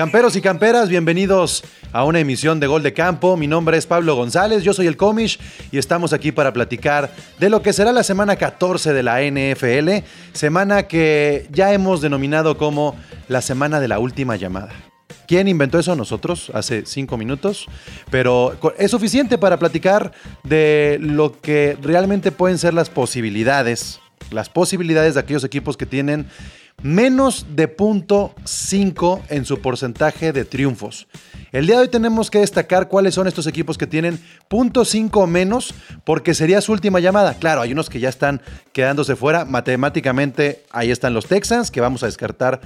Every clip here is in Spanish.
Camperos y camperas, bienvenidos a una emisión de Gol de Campo. Mi nombre es Pablo González, yo soy el Comish y estamos aquí para platicar de lo que será la semana 14 de la NFL, semana que ya hemos denominado como la semana de la última llamada. ¿Quién inventó eso? Nosotros, hace cinco minutos. Pero es suficiente para platicar de lo que realmente pueden ser las posibilidades. Las posibilidades de aquellos equipos que tienen menos de punto 5 en su porcentaje de triunfos. El día de hoy tenemos que destacar cuáles son estos equipos que tienen punto 5 o menos, porque sería su última llamada. Claro, hay unos que ya están quedándose fuera. Matemáticamente, ahí están los Texans, que vamos a descartar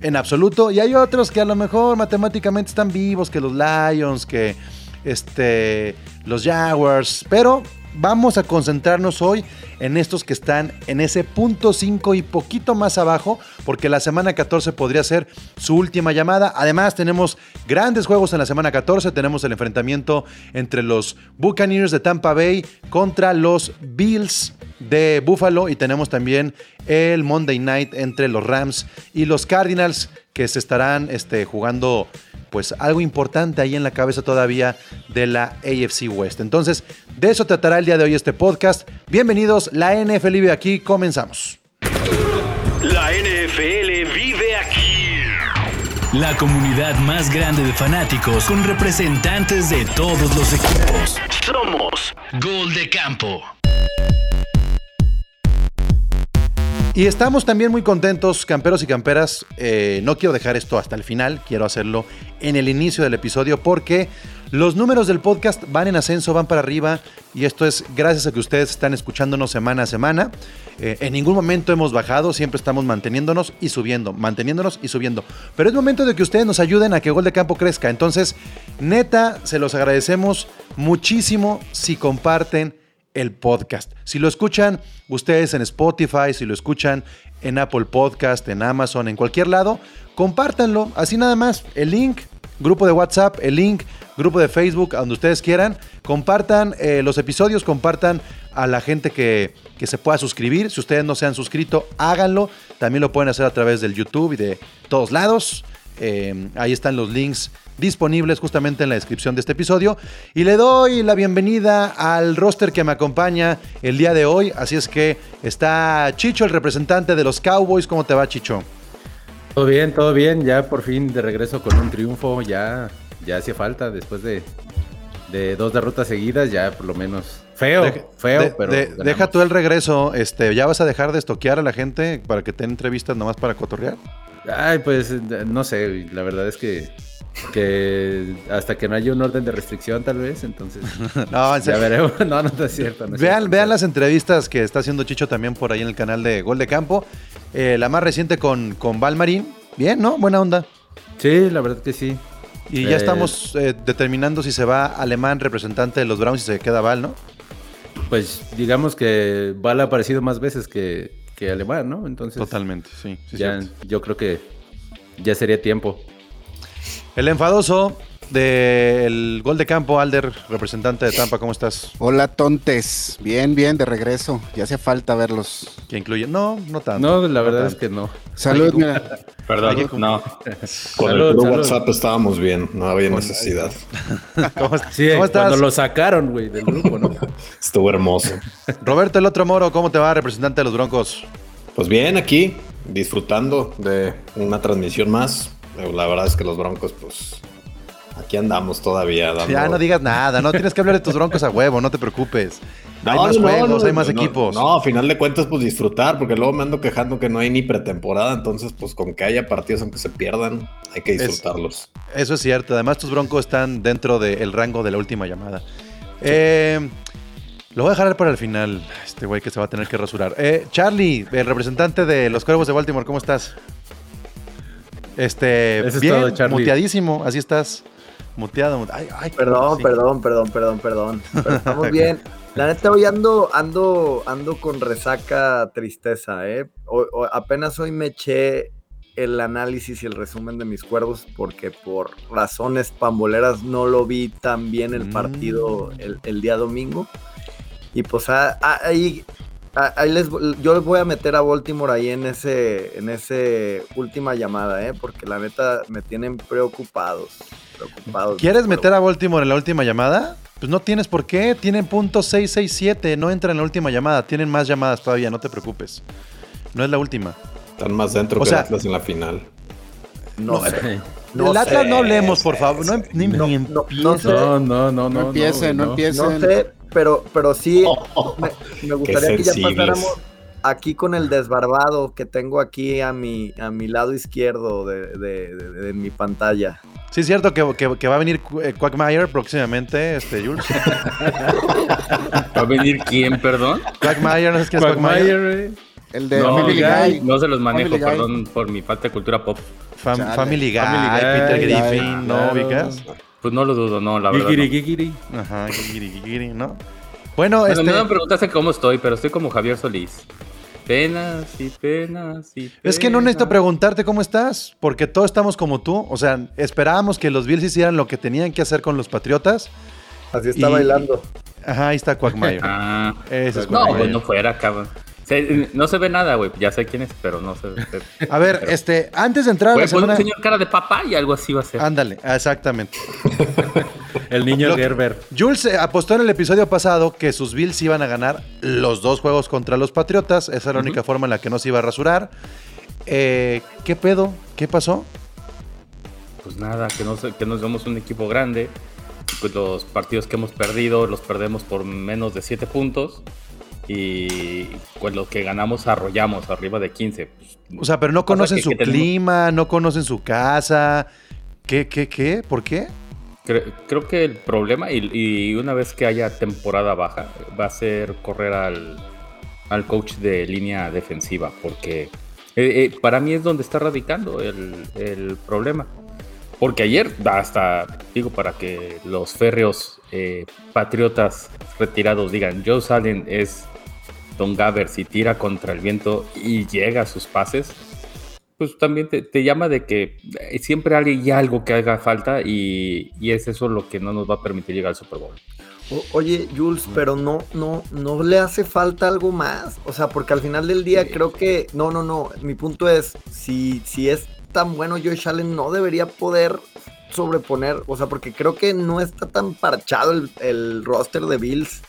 en absoluto. Y hay otros que a lo mejor matemáticamente están vivos, que los Lions, que este, los Jaguars. Pero vamos a concentrarnos hoy en estos que están en ese punto 5 y poquito más abajo, porque la semana 14 podría ser su última llamada. Además, tenemos grandes juegos en la semana 14. Tenemos el enfrentamiento entre los Buccaneers de Tampa Bay contra los Bills de Buffalo y tenemos también el Monday Night entre los Rams y los Cardinals que se estarán este, jugando pues algo importante ahí en la cabeza todavía de la AFC West. Entonces, de eso tratará el día de hoy este podcast. Bienvenidos, la NFL vive aquí, comenzamos. La NFL vive aquí. La comunidad más grande de fanáticos con representantes de todos los equipos. Somos Gol de Campo. Y estamos también muy contentos, camperos y camperas. Eh, no quiero dejar esto hasta el final, quiero hacerlo en el inicio del episodio porque los números del podcast van en ascenso, van para arriba y esto es gracias a que ustedes están escuchándonos semana a semana. Eh, en ningún momento hemos bajado, siempre estamos manteniéndonos y subiendo, manteniéndonos y subiendo. Pero es momento de que ustedes nos ayuden a que Gol de Campo crezca. Entonces, neta, se los agradecemos muchísimo si comparten el podcast. Si lo escuchan ustedes en Spotify, si lo escuchan en Apple Podcast, en Amazon, en cualquier lado, compártanlo. Así nada más. El link, grupo de WhatsApp, el link, grupo de Facebook, a donde ustedes quieran. Compartan eh, los episodios, compartan a la gente que, que se pueda suscribir. Si ustedes no se han suscrito, háganlo. También lo pueden hacer a través del YouTube y de todos lados. Eh, ahí están los links disponibles justamente en la descripción de este episodio. Y le doy la bienvenida al roster que me acompaña el día de hoy. Así es que está Chicho, el representante de los Cowboys. ¿Cómo te va, Chicho? Todo bien, todo bien. Ya por fin de regreso con un triunfo. Ya, ya hacía falta después de, de dos derrotas seguidas. Ya por lo menos Feo, feo, pero. deja tú el regreso. Este, ¿Ya vas a dejar de estoquear a la gente para que te entrevistas nomás para cotorrear? Ay, pues no sé, la verdad es que que hasta que no haya un orden de restricción tal vez, entonces no, ya veremos. No, no, es cierto. vean, vean las entrevistas que está haciendo Chicho también por ahí en el canal de Gol de Campo. Eh, la más reciente con, con Valmarín. Bien, ¿no? Buena onda. Sí, la verdad que sí. Y ya eh, estamos eh, determinando si se va alemán representante de los Browns y se queda Val, ¿no? Pues digamos que Val ha aparecido más veces que, que alemán, ¿no? Entonces. Totalmente, sí. ya, yo creo que ya sería tiempo. El enfadoso del gol de campo, Alder, representante de Tampa, ¿cómo estás? Hola, tontes. Bien, bien, de regreso. Ya hace falta verlos. ¿Que incluye? No, no tanto. No, la verdad es que no. Salud, mira. Perdón, no. Con el WhatsApp estábamos bien, no había necesidad. ¿Cómo, sí, ¿Cómo estás? Cuando lo sacaron, güey, del grupo, ¿no? Estuvo hermoso. Roberto, el otro moro, ¿cómo te va, representante de los Broncos? Pues bien, aquí, disfrutando de una transmisión más la verdad es que los Broncos, pues, aquí andamos todavía. Ya no digas nada, no tienes que hablar de tus Broncos a huevo, no te preocupes. hay más juegos, hay más equipos. No, a final de cuentas, pues disfrutar, porque luego me ando quejando que no hay ni pretemporada, entonces, pues con que haya partidos aunque se pierdan, hay que disfrutarlos. eso es cierto, además tus Broncos están dentro del rango de la última llamada. Eh, lo voy a dejar para el final, este güey que se va a tener que rasurar. Eh, Charlie, el representante de los Cuervos de Baltimore, ¿cómo estás? Este, bien, muteadísimo, así estás. Muteado. perdón, perdón, perdón, perdón, perdón, estamos bien. La neta, hoy ando, ando, ando con resaca tristeza, ¿eh? apenas hoy me eché el análisis y el resumen de mis cuervos porque por razones pamboleras no lo vi tan bien el partido mm. el, día domingo. Y pues ahí a- ahí les, yo les voy a meter a Baltimore ahí en ese, en ese última llamada, ¿eh? Porque la neta me tienen preocupados. preocupados ¿Quieres Pero- meter a Baltimore en la última llamada? Pues no tienes por qué. Tienen punto 667. No entra en la última llamada. Tienen más llamadas todavía. No te preocupes. No es la última. Están más dentro O que sea- Atlas en la final. No, sé. No Atlas sé. no hablemos, por favor. No, ni, No, ni no, no sé. No, no, no, No, empiecen, no, empiecen. No sé, pero, pero sí me, me gustaría que ya pasáramos aquí con el desbarbado que tengo aquí a mi, a mi lado izquierdo de, de- de- de mi pantalla. Sí, es cierto que, que- que va a venir eh, Quagmire próximamente, este, Jules. ¿Va a venir quién, perdón? Quagmire, ¿no sabes quién es Quagmire? Quagmire, eh. El de No, Family Guy. no se los manejo, Family Guy. perdón por mi falta de cultura pop. Fam- Chale. Family Guy, Family Guy, Peter Guy, Griffin, ¿no? claro. ¿Ubicas? Pues no lo dudo, no, la verdad. Gigiri, no. gigiri. Ajá, gigiri, gigiri, ¿no? Bueno, Bueno, este... no me preguntaste cómo estoy, pero estoy como Javier Solís. Penas y penas y Es que no necesito penas. preguntarte cómo estás, porque todos estamos como tú. O sea, esperábamos que los Bills hicieran lo que tenían que hacer con los Patriotas. Así está Y- bailando. Ajá, ahí está Quagmire. Ah, Ese es no, pues no fuera, cabrón. No se ve nada, güey. Ya sé quién es, pero no se ve. A ver, este, antes de entrar a la pon un señor cara de papá y algo así va a ser. Ándale, exactamente. El niño Lo que- Gerber. Jules eh, apostó en el episodio pasado que sus Bills iban a ganar los dos juegos contra los Patriotas. Esa era la única forma en la que no se iba a rasurar. Eh, ¿Qué pedo? ¿Qué pasó? Pues nada, que no, se- que nos vemos un equipo grande. Pues los partidos que hemos perdido los perdemos por menos de 7 puntos. Y pues los que ganamos arrollamos arriba de 15. Pues, O sea, pero no conocen que- su que tenemos- clima, no conocen su casa. ¿Qué, qué, qué? ¿Por qué? Cre- creo que el problema, y, y una vez que haya temporada baja, va a ser correr al, al coach de línea defensiva, porque eh, eh, para mí es donde está radicando el, el problema. Porque ayer, hasta digo, para que los férreos eh, patriotas retirados digan, Joe Salen es Don Gaber si tira contra el viento y llega a sus pases, pues también te, te llama de que eh, siempre hay algo que haga falta y, y es eso lo que no nos va a permitir llegar al Super Bowl. O- oye, Jules, pero no, no, no le hace falta algo más. O sea, porque al final del día creo que. No, no, no. Mi punto es, si, si es tan bueno Josh Allen, no debería poder sobreponer. O sea, porque creo que no está tan parchado el, el roster de Bills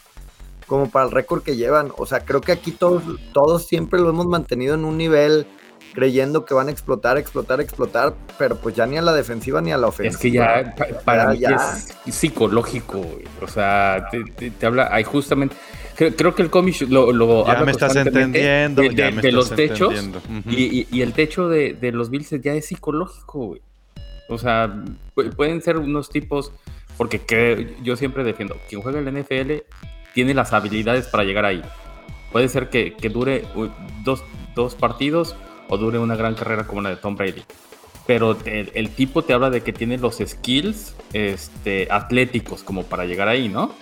como para el récord que llevan. O sea, creo que aquí todos, todos siempre lo hemos mantenido en un nivel creyendo que van a explotar, explotar, explotar, pero pues ya ni a la defensiva ni a la ofensiva. Es que ya pa- para Ya, mí ya. es psicológico, güey. o sea, te, te- te habla, hay justamente, creo, creo que el cómic lo, lo Ya habla me estás entendiendo, de, ya de- me de estás los techos y, y- y el techo de, de los Bills ya es psicológico, güey. O sea, pu- pueden ser unos tipos, porque creo- yo siempre defiendo, quien juega en la NFL tiene las habilidades para llegar ahí. Puede ser que, que dure dos, dos partidos o dure una gran carrera como la de Tom Brady. Pero el, el tipo te habla de que tiene los skills este, atléticos como para llegar ahí, ¿no?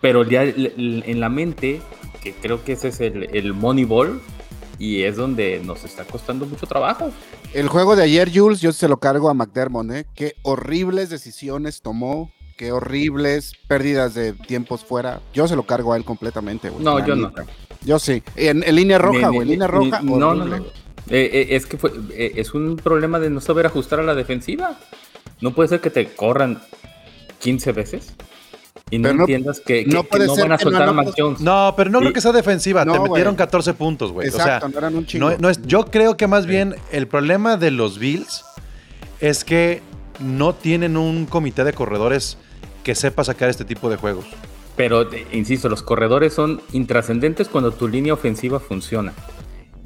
Pero ya en la mente, que creo que ese es el, el Moneyball, y es donde nos está costando mucho trabajo. El juego de ayer, Jules, yo se lo cargo a McDermott, ¿eh? Qué horribles decisiones tomó, qué horribles pérdidas de tiempos fuera. Yo se lo cargo a él completamente, güey. No, yo no. Yo sí. En, en línea roja, güey. ni- Línea ni- roja. No, no, horrible, no. Eh, eh, es que fue- eh, es un problema de no saber ajustar a la defensiva. No puede ser que te corran 15 veces y no, entiendas que, que- no que puede no ser van a soltar a no Mac Jones. No, pero no Sí. creo que sea defensiva. No, Te metieron 14 puntos, güey. O sea, Exacto, no eran un no es, yo creo que más bien el problema de los Bills es que no tienen un comité de corredores que sepa sacar este tipo de juegos. Pero, eh, insisto, los corredores son intrascendentes cuando tu línea ofensiva funciona.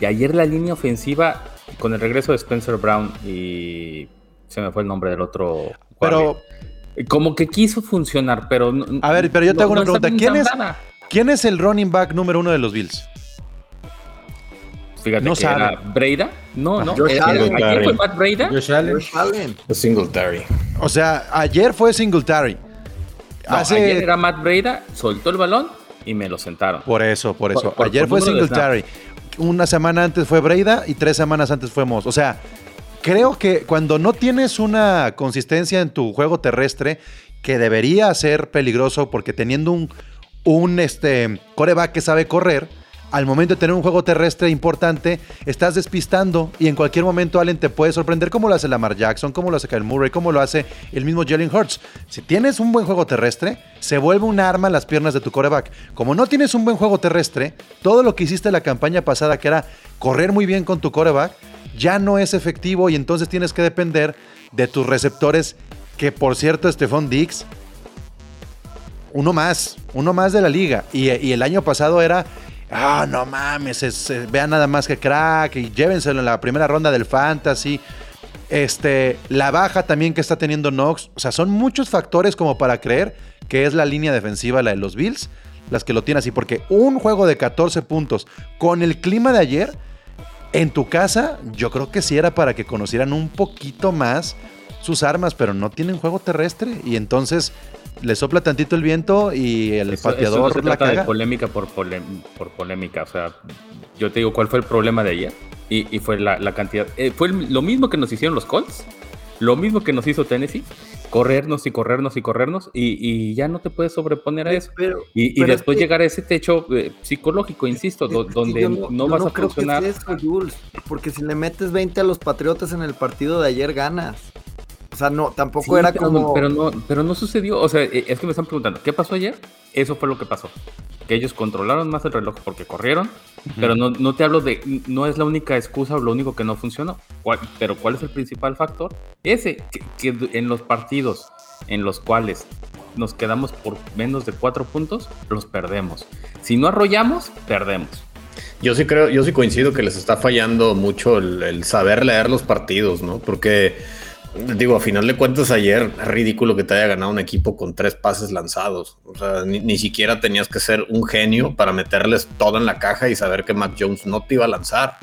Y ayer la línea ofensiva, con el regreso de Spencer Brown y se me fue el nombre del otro. Pero, guardia, como que quiso funcionar, pero. no- a ver, pero yo te no- hago una no pregunta. ¿Quién es. ¿Quién es el running back número uno de los Bills? Fíjate No que sabe. era Breida. No, no. Josh Allen. ayer fue Matt Breida. Josh Allen. Josh Allen. Singletary. O sea, ayer fue Singletary. No, Hace- Ayer era Matt Breida, soltó el balón y me lo sentaron. Por eso, por eso. Por- por- Ayer por fue Singletary. Una semana antes fue Breida y tres semanas antes fue Moss. O sea, creo que cuando no tienes una consistencia en tu juego terrestre, que debería ser peligroso porque teniendo un, un este, coreback que sabe correr, al momento de tener un juego terrestre importante, estás despistando y en cualquier momento Allen te puede sorprender como lo hace Lamar Jackson, como lo hace Kyle Murray, como lo hace el mismo Jalen Hurts. Si tienes un buen juego terrestre, se vuelve un arma en las piernas de tu coreback. Como no tienes un buen juego terrestre, todo lo que hiciste la campaña pasada, que era correr muy bien con tu coreback, ya no es efectivo y entonces tienes que depender de tus receptores, que por cierto, Stephon Dix, uno más, uno más de la liga. Y, y el año pasado era ah, no mames, es, vean nada más que crack y llévenselo en la primera ronda del fantasy. Este, la baja también que está teniendo Knox. O sea, son muchos factores como para creer que es la línea defensiva la de los Bills las que lo tienen así. Porque un juego de 14 puntos con el clima de ayer en tu casa, yo creo que sí era para que conocieran un poquito más sus armas, pero no tienen juego terrestre. Y entonces le sopla tantito el viento y el pateador se trata de polémica por, por polémica. O sea, yo te digo cuál fue el problema de ayer. Y, fue la, cantidad. Eh, fue lo mismo que nos hicieron los Colts. Lo mismo que nos hizo Tennessee. Corrernos y corrernos y corrernos. Y, ya no te puedes sobreponer a eso. y, después llegar a ese techo eh, psicológico, insisto, donde no, vas a funcionar. porque si le metes 20 a los Patriotas en el partido de ayer, ganas. O sea, no, tampoco era como. Pero no, pero no sucedió. O sea, e, es que me están preguntando, ¿qué pasó ayer? Eso fue lo que pasó. Que ellos controlaron más el reloj porque corrieron, pero no, no, te hablo de. No es la única excusa o lo único que no funcionó. pero ¿cuál es el principal factor? Ese, que, en los partidos en los cuales nos quedamos por menos de cuatro puntos, los perdemos. Si no arrollamos, perdemos. Yo sí creo, yo sí coincido que les está fallando mucho el, el saber leer los partidos, ¿no? Porque Digo, a final de cuentas, ayer es ridículo que te haya ganado un equipo con tres pases lanzados. O sea, ni, siquiera tenías que ser un genio para meterles todo en la caja y saber que Mac Jones no te iba a lanzar.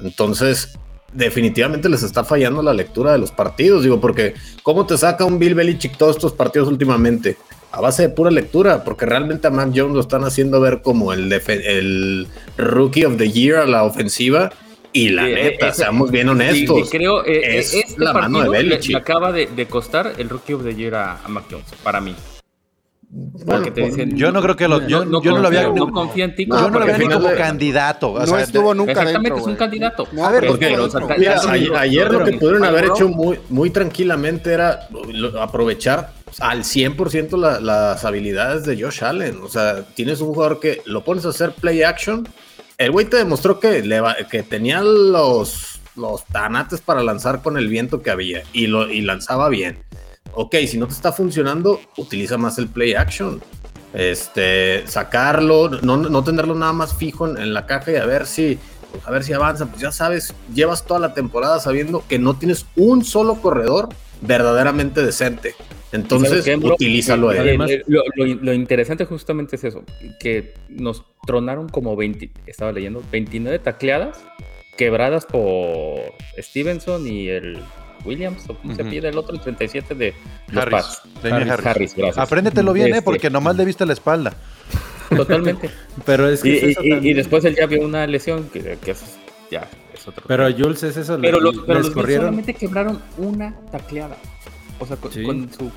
Entonces, definitivamente les está fallando la lectura de los partidos. Digo, porque ¿cómo te saca un Bill Belichick todos estos partidos últimamente? A base de pura lectura, porque realmente a Mac Jones lo están haciendo ver como el, el Rookie of the Year a la ofensiva y la neta, seamos bien honestos. creo eh, es este la mano de Belichick. Le, acaba de, costar el Rookie of the Year a, a Mac Jones, para mí. Porque te dicen, yo no creo que lo, yo, no, yo no lo había no confía en ti yo no lo había ni como candidato o no estuvo nunca exactamente es un candidato a ver porque, mira, ayer, lo que pudieron haber hecho muy, muy tranquilamente era aprovechar al 100% las habilidades de Josh Allen o sea tienes un jugador que lo pones a hacer play action el güey te demostró que, que tenía los, los tanates para lanzar con el viento que había y, lo, y lanzaba bien. Ok, si no te está funcionando, utiliza más el play action. Este, sacarlo, no, no tenerlo nada más fijo en, la caja y a ver si, a ver si avanza. Pues ya sabes, llevas toda la temporada sabiendo que no tienes un solo corredor verdaderamente decente. Entonces, utilízalo. Además, lo, lo, interesante justamente es eso, que nos tronaron como 20, estaba leyendo, 29 tacleadas quebradas por Stevenson y el Williams, o como se pide el otro, el 37 de Harris. Harris, gracias. Apréndetelo bien, ¿eh? porque nomás le viste la espalda. Totalmente. Pero es que y, después él ya vio una lesión que, que es, ya es otro. Pero Jules es eso. Pero, los, pero los solamente quebraron una tacleada. O sea, con, su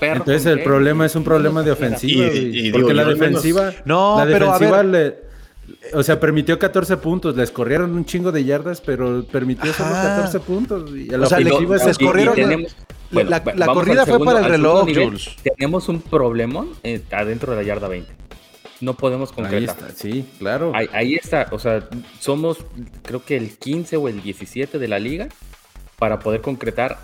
perro. Entonces el problema es un problema de ofensiva. Y, porque la defensiva. No, la pero defensiva le. O sea, permitió 14 puntos, les corrieron un chingo de yardas, pero permitió solo 14 puntos. Y a la o sea, ofensiva les corrieron. la, corrida fue para el reloj, Jules. Tenemos un problemón eh, adentro de la yarda 20. No podemos concretar. Ahí está, sí, claro. Ahí, ahí, está, o sea, somos creo que el 15 o el 17 de la liga para poder concretar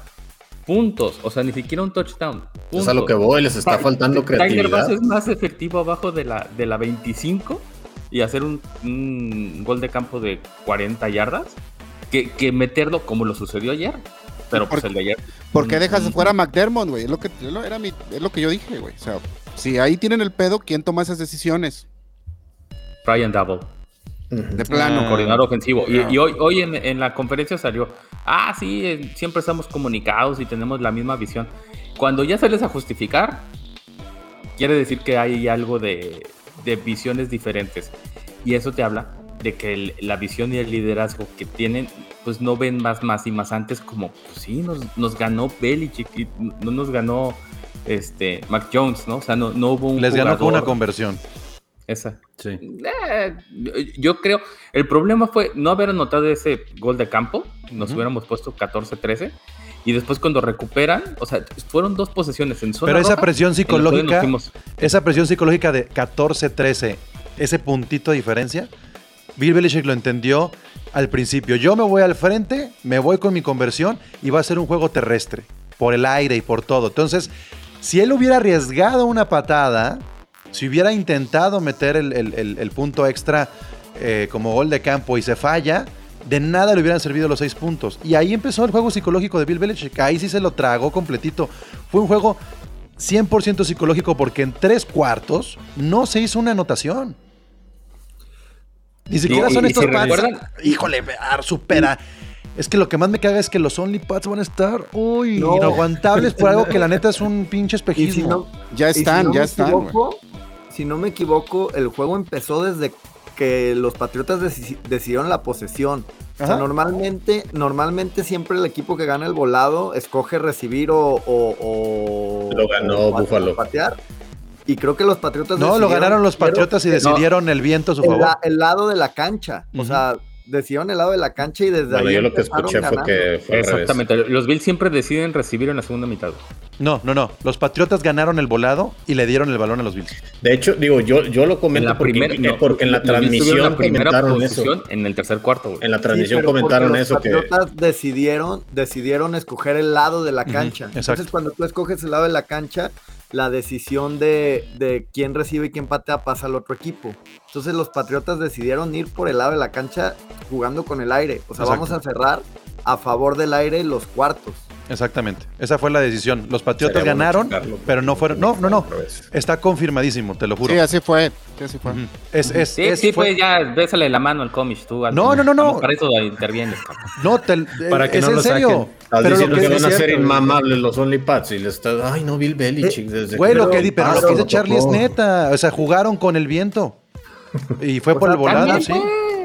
puntos, o sea, ni siquiera un touchdown. Es a lo que voy, les está faltando creatividad. Tiger Bass es más efectivo abajo de la, de la 25 y hacer un, gol de campo de 40 yardas que, meterlo como lo sucedió ayer. Pero pues el de ayer. ¿Por qué dejas fuera a McDermott, güey? Es lo que era es lo que yo dije, güey. O sea, si ahí tienen el pedo, ¿quién toma esas decisiones? Brian Double. De plano. coordinador ofensivo. Y, hoy, hoy en, la conferencia salió, ah, sí, eh, siempre estamos comunicados y tenemos la misma visión. Cuando ya sales a justificar, quiere decir que hay algo de, visiones diferentes. Y eso te habla de que la visión y el liderazgo que tienen, pues no ven más, más y más antes como, pues sí, nos, nos ganó Belichick no nos ganó este Mac Jones, ¿no? O sea, no, no hubo un Les ganó con una conversión. Esa. Sí. Eh, yo creo, el problema fue no haber anotado ese gol de campo, nos hubiéramos puesto 14-13, y después cuando recuperan, o sea, fueron dos posesiones en zona Pero esa roja, presión psicológica, esa presión psicológica de 14-13, ese puntito de diferencia, Bill Belichick lo entendió al principio. Yo me voy al frente, me voy con mi conversión y va a ser un juego terrestre, por el aire y por todo. Entonces, si él hubiera arriesgado una patada, si hubiera intentado meter el, el- el- el punto extra eh, como gol de campo y se falla, de nada le hubieran servido los seis puntos. Y ahí empezó el juego psicológico de Bill Belichick. Ahí sí se lo tragó completito. Fue un juego 100% psicológico porque en tres cuartos no se hizo una anotación. Ni siquiera son estos pads. Híjole, ah, supera. Es que lo que más me caga es que los Only Pads van a estar, uy, No. inaguantables por algo que la neta es un pinche si espejismo. no, Ya si están, no ya están. equivoco, si no me equivoco, el juego empezó desde que los Patriotas deci- decidieron la posesión. O sea, normalmente, normalmente siempre el equipo que gana el volado escoge recibir o, o- o- Lo ganó o Buffalo. patear. Y creo que los Patriotas No, lo ganaron los Patriotas y no. decidieron el viento a su el, favor. la- el lado de la cancha. O sea, decidieron el lado de la cancha y desde Bueno, ahí yo lo que escuché fue que fue al revés. Exactamente, los Bills siempre deciden recibir en la segunda mitad. No, no, no. Los Patriotas ganaron el volado y le dieron el balón a los Bills. De hecho, digo, yo, yo lo En comento la porque, primera, eh, no, porque en la los transmisión la primera comentaron eso. posición en el tercer cuarto. güey. En la transmisión comentaron los eso que Patriotas decidieron, decidieron escoger el lado de la cancha. exacto. Entonces, cuando tú escoges el lado de la cancha, la decisión de, de quién recibe y quién patea pasa al otro equipo. Entonces, los Patriotas decidieron ir por el lado de la cancha jugando con el aire. O sea, Exacto. vamos a cerrar a favor del aire los cuartos. Exactamente. Esa fue la decisión. Los Patriotas Sería ganaron, pero no fueron. No, no, no. Está confirmadísimo, te lo juro. Sí, así fue. Sí, así fue. Ujú. Es, es, Sí, es- sí, fue- pues ya bésale la mano al cómic tú. al- No, no, no, no. Para eso intervienes, cabrón. No, te, Para que es no en lo serio. saquen. Estás Pero lo diciendo que van a ser inmamables los OnlyPads y les estás, ay no, Bill Belichick. desde Güey, que- lo que di- pero lo Claro, que dice lo Charlie es neta. O sea, jugaron con el viento. Y fue O por el volado, sí.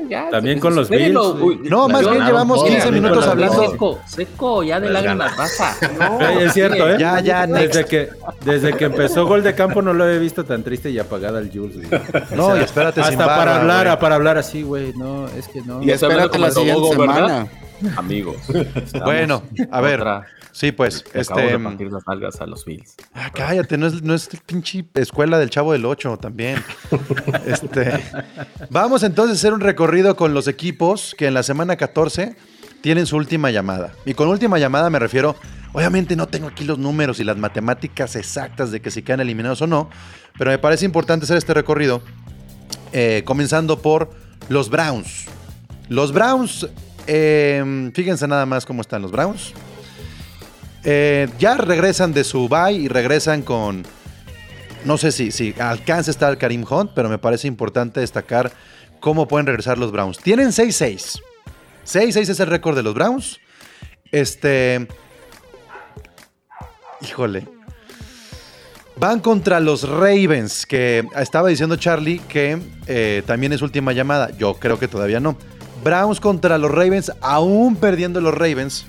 Ya, También con los Bills, uy, No, más bien llevamos todas, 15 también minutos hablando. Seco, seco, ya de lágrimas pasa. No, es cierto, ¿eh? Ya, ya. Desde que, desde que empezó Gol de Campo no lo he visto tan triste y apagada al Jules. güey. No, y espérate Hasta para hablar, güey. para hablar así, güey. No, es que no. Y espérate la el siguiente semana. Amigos. Bueno, a ver. otra- Sí, pues, acabo este. de las nalgas a los Bills. Ah, cállate, no es, no es pinche escuela del Chavo del 8 también. este, vamos entonces a hacer un recorrido con los equipos que en la semana 14 tienen su última llamada. Y con última llamada me refiero, obviamente no tengo aquí los números y las matemáticas exactas de que si quedan eliminados o no, pero me parece importante hacer este recorrido, eh, comenzando por los Browns. Los Browns, eh, fíjense nada más cómo están los Browns. Eh, ya regresan de su bye y regresan con. No sé si, si alcanza a estar Karim Hunt, pero me parece importante destacar cómo pueden regresar los Browns. Tienen 6-6. 6-6 es el récord de los Browns. Este. Híjole. Van contra los Ravens, que estaba diciendo Charlie que eh, también es última llamada. Yo creo que todavía no. Browns contra los Ravens, aún perdiendo los Ravens,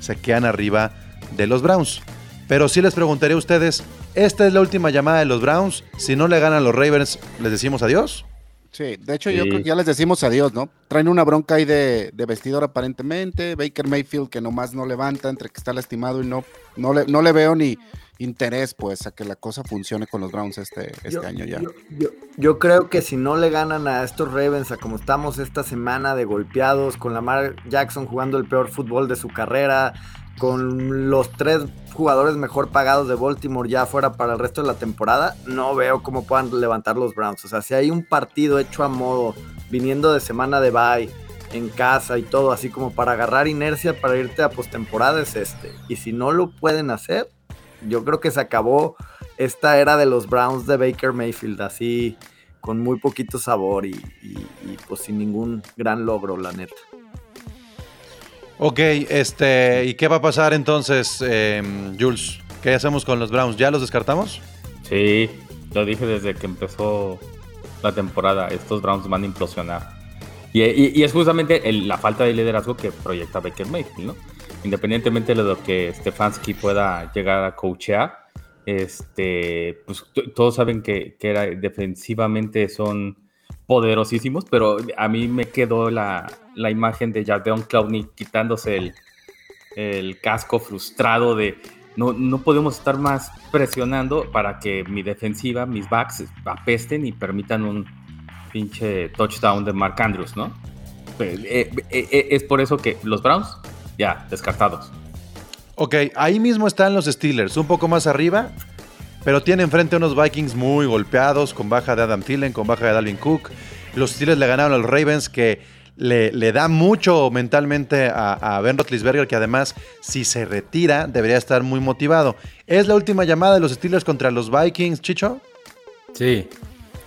se quedan arriba de los Browns. Pero sí les preguntaré a ustedes, ¿esta es la última llamada de los Browns? Si no le ganan los Ravens, ¿les decimos adiós? Sí, de hecho yo creo que ya les decimos adiós, ¿no? Traen una bronca ahí de, de vestidor aparentemente, Baker Mayfield que nomás no levanta entre que está lastimado y no, no, le, no le veo ni interés pues a que la cosa funcione con los Browns este, este Yo- año ya. Yo, yo- yo creo que si no le ganan a estos Ravens, a como estamos esta semana de golpeados, con Lamar Jackson jugando el peor fútbol de su carrera, con los tres jugadores mejor pagados de Baltimore ya fuera para el resto de la temporada, no veo cómo puedan levantar los Browns. O sea, si hay un partido hecho a modo, viniendo de semana de bye, en casa y todo, así como para agarrar inercia para irte a postemporada, es este. Y si no lo pueden hacer, yo creo que se acabó esta era de los Browns de Baker Mayfield, así con muy poquito sabor y, y- y, pues sin ningún gran logro, la neta. Ok, este, ¿y qué va a pasar entonces, eh, Jules? ¿Qué hacemos con los Browns? ¿Ya los descartamos? Sí, lo dije desde que empezó la temporada. Estos Browns van a implosionar. Y, y- y es justamente el- la falta de liderazgo que proyecta Baker Mayfield, ¿no? Independientemente de lo que Stefanski pueda llegar a coachear, Este, pues todos saben que, que era, defensivamente son poderosísimos, pero a mí me quedó la, la imagen de Jadeon Clowney quitándose el, el casco frustrado de no, no podemos estar más presionando para que mi defensiva, mis backs apesten y permitan un pinche touchdown de Mark Andrews, ¿no? Eh, eh, eh, es por eso que los Browns, ya, descartados. Ok, ahí mismo están los Steelers, un poco más arriba, pero tienen frente a unos Vikings muy golpeados, con baja de Adam Thielen, con baja de Dalvin Cook. Los Steelers le ganaron a los Ravens, que le, le da mucho mentalmente a, Ben Roethlisberger, que además, si se retira, debería estar muy motivado. ¿Es la última llamada de los Steelers contra los Vikings, Chicho? Sí,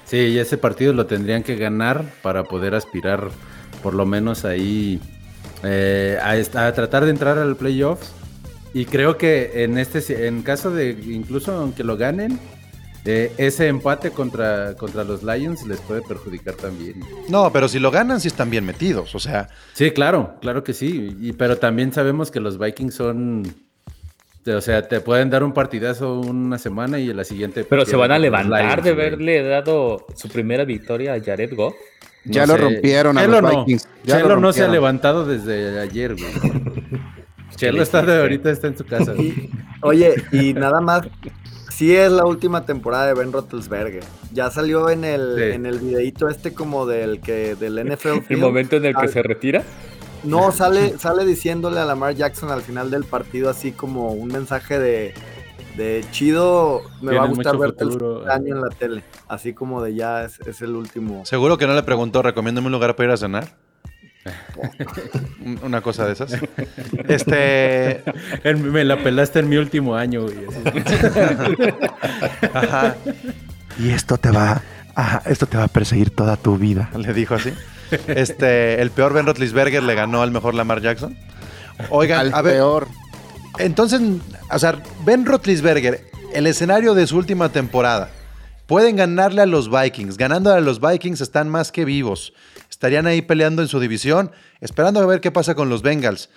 sí, y ese partido lo tendrían que ganar para poder aspirar, por lo menos ahí, eh, a, a tratar de entrar al playoffs y creo que en este, en caso de incluso aunque lo ganen, eh, ese empate contra, contra los Lions les puede perjudicar también. No, pero si lo ganan, sí están bien metidos, o sea. Sí, claro, claro que sí. Y, pero también sabemos que los Vikings son. O sea, te pueden dar un partidazo una semana y la siguiente. Pero se van a levantar de haberle dado su primera victoria a Jared Goff. Ya lo rompieron a los Vikings. Ya no se ha levantado desde ayer, güey. Chelo está de ahorita está en su casa. oye, y nada más, sí es la última temporada de Ben Roethlisberger. Ya salió en el, en el videito este como del que del NFL. ¿El momento en el que se retira? No, sale, sale diciéndole a Lamar Jackson al final del partido así como un mensaje de, de chido, me va a gustar verte el año en la tele. Así como de ya es, es el último. Seguro que no le preguntó, recomiéndame un lugar para ir a cenar. Una cosa de esas. Este. Me la pelaste en mi último año, Y esto te va. esto te va a perseguir toda tu vida. Le dijo así. Este, el peor Ben Roethlisberger le ganó al mejor Lamar Jackson. Oigan, a ver. Peor. Entonces, o sea, Ben Roethlisberger, el escenario de su última temporada, pueden ganarle a los Vikings. Ganando a los Vikings están más que vivos estarían ahí peleando en su división, esperando a ver qué pasa con los Bengals.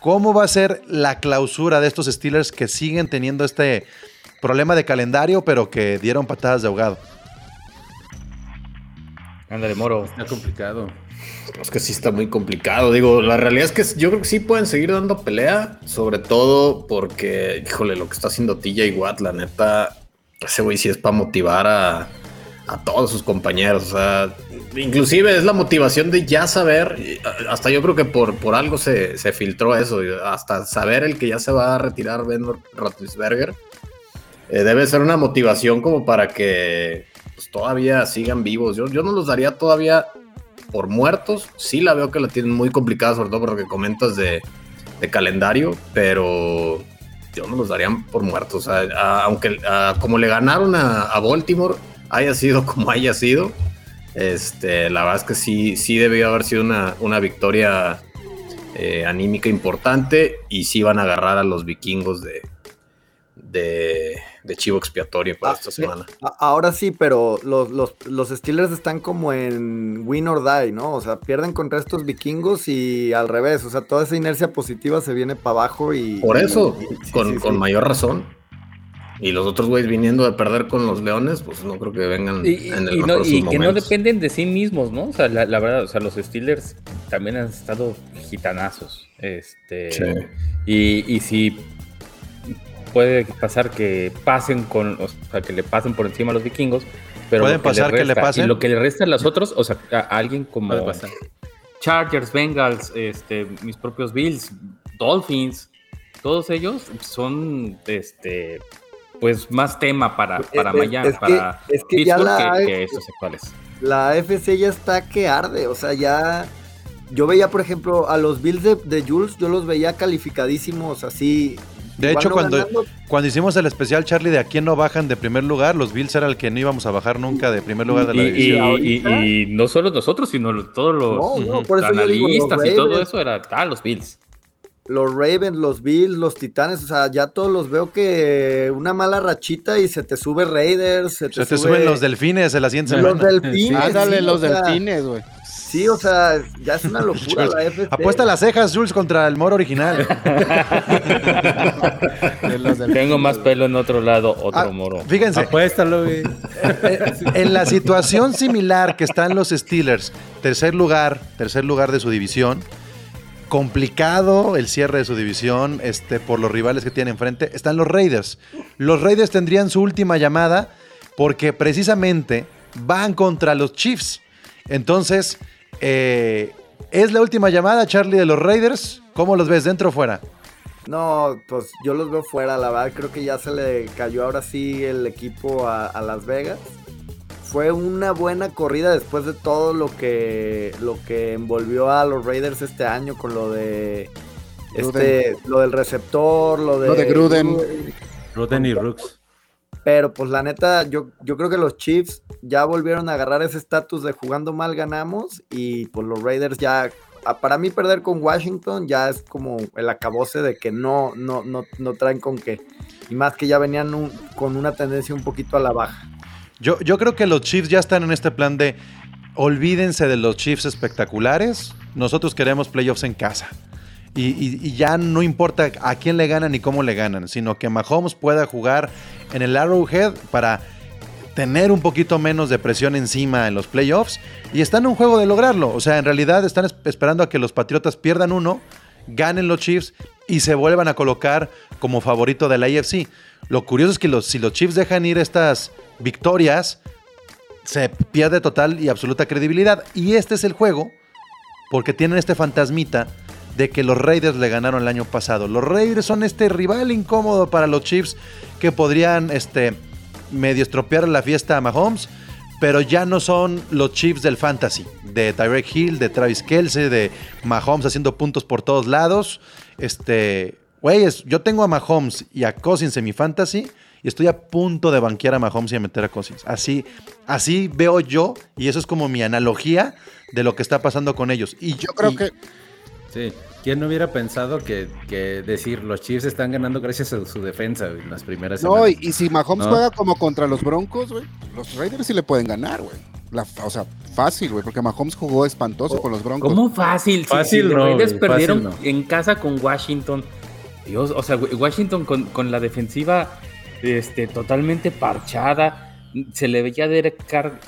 ¿Cómo va a ser la clausura de estos Steelers que siguen teniendo este problema de calendario, pero que dieron patadas de ahogado? Ándale, Moro. Está complicado. Es que sí está muy complicado. Digo, la realidad es que yo creo que sí pueden seguir dando pelea, sobre todo porque, híjole, lo que está haciendo TJ Watt, la neta, ese güey sí es para motivar a, a todos sus compañeros. O sea, inclusive es la motivación de ya saber, hasta yo creo que por, por algo se, filtró eso, hasta saber el que ya se va a retirar Ben Roethlisberger, eh, debe ser una motivación como para que pues, todavía sigan vivos. Yo, yo no los daría todavía por muertos, sí la veo que la tienen muy complicada, sobre todo por lo que comentas de, calendario, pero yo no los daría por muertos. aunque como le ganaron a, a Baltimore, haya sido como haya sido, este, la verdad es que sí, sí debió haber sido una, una victoria eh, anímica importante y sí van a agarrar a los vikingos de, de, chivo expiatorio para ah, esta semana. Ahora sí, pero los, los, Steelers están como en win or die, ¿no? O sea, pierden contra estos vikingos y al revés, o sea, toda esa inercia positiva se viene para abajo y... Por eso, con, con mayor razón. Y los otros güeyes viniendo de perder con los leones, pues no creo que vengan en el y, no, y que no dependen de sí mismos, ¿no? O sea, la, verdad, o sea, los Steelers también han estado gitanazos. Este. Y, y si puede pasar que pasen con, o sea, que le pasen por encima a los vikingos, pero puede pasar que le pasen. Y lo que le resta a los otros, o sea, a alguien como Chargers, Bengals, este, mis propios Bills, Dolphins, todos ellos son, este, pues más tema para, para Miami, para es que ya la, que, estos actuales. La AFC ya está que arde, o sea, ya yo veía, por ejemplo, a los Bills de, Jules, yo los veía calificadísimos así. De hecho, cuando, cuando hicimos el especial, Charlie, de a quién no bajan de primer lugar, los Bills era el que no íbamos a bajar nunca de primer lugar de la división. Y, no solo nosotros, sino todos los analistas y todo eso, era ah, los Bills los Ravens, los Bills, los Titanes, o sea, ya todos los veo que una mala rachita y se te sube Raiders, se te, suben los delfines, se la sienten. Los delfines. Ándale, los delfines, güey. Sí, o sea, ya es una locura la FC. Apuesta las cejas, Jules, contra el moro original. Tengo más pelo en otro lado, otro Ah, moro. Fíjense, Apuéstalo, güey. eh, en la situación similar que están los Steelers, tercer lugar, tercer lugar de su división, complicado el cierre de su división este, por los rivales que tienen enfrente, están los Raiders. Los Raiders tendrían su última llamada porque precisamente van contra los Chiefs. Entonces, eh, ¿es la última llamada, Charlie, de los Raiders? ¿Cómo los ves, dentro o fuera? No, pues yo los veo fuera, la verdad creo que ya se le cayó ahora sí el equipo a, a Las Vegas. Fue una buena corrida después de todo lo que lo que envolvió a los Raiders este año con lo de este lo del receptor, lo de Lo de Gruden. Roden y Rooks. Pero pues la neta, yo, yo creo que los Chiefs ya volvieron a agarrar ese estatus de jugando mal ganamos y pues los Raiders ya, a- para mí perder con Washington ya es como el acabose de que no, no, no, no traen con qué. Y más que ya venían con una tendencia un poquito a la baja. Yo, yo creo que los Chiefs ya están en este plan de olvídense de los Chiefs espectaculares. Nosotros queremos playoffs en casa. Y, ya no importa a quién le ganan ni cómo le ganan, sino que Mahomes pueda jugar en el Arrowhead para tener un poquito menos de presión encima en los playoffs. Y están en un juego de lograrlo. O sea, en realidad están es- esperando a que los Patriotas pierdan uno, ganen los Chiefs y se vuelvan a colocar como favorito de la AFC. Lo curioso es que si los Chiefs dejan ir estas victorias, se pierde total y absoluta credibilidad. Y este es el juego, porque tienen este fantasmita de que los Raiders le ganaron el año pasado. Los Raiders son este rival incómodo para los Chiefs que podrían este, medio estropear la fiesta a Mahomes, pero ya no son los Chiefs del fantasy, de Tyreek Hill, de Travis Kelsey, de Mahomes haciendo puntos por todos lados. Este, güeyes, yo tengo a Mahomes y a Cousins en mi fantasy y estoy a punto de banquear a Mahomes y a meter a Cousins. Así, así veo yo y eso es como mi analogía de lo que está pasando con ellos. Y Yo creo y- que Sí. ¿Quién no hubiera pensado que, que decir los Chiefs están ganando gracias a su defensa güey, en las primeras no, semanas? y, y si Mahomes No. juega como contra los Broncos, güey, los Raiders sí le pueden ganar, güey. La- O sea, fácil, güey, porque Mahomes jugó espantoso con los Broncos. ¿Cómo fácil? Fácil si los no, Raiders güey, perdieron fácil en casa con Washington. Dios, o sea, güey, Washington con, con la defensiva este, totalmente parchada. Se le veía a Derek Carr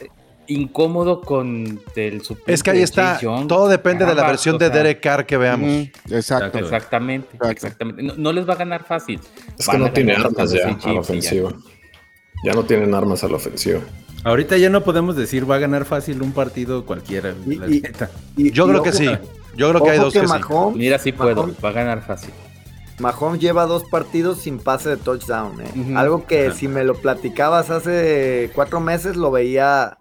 incómodo con el suplente es que ahí está, todo depende de la versión o de Derek Carr que veamos. Exacto. Exacto. Exactamente, Exacto. exactamente. No, no les va a ganar fácil. Es Van que no tiene armas ya a la ofensiva. Ya no tienen armas a la ofensiva. Ahorita ya no podemos decir va a ganar fácil un partido cualquiera. güey, la Y- y- neta. Y- Yo y creo que ojo- sí. Yo creo que hay dos que, sí. Mahomes, Mira, sí puedo. Mahomes- Va a ganar fácil. Mahomes lleva dos partidos sin pase de touchdown, ¿eh? Algo que si me lo platicabas hace cuatro meses lo veía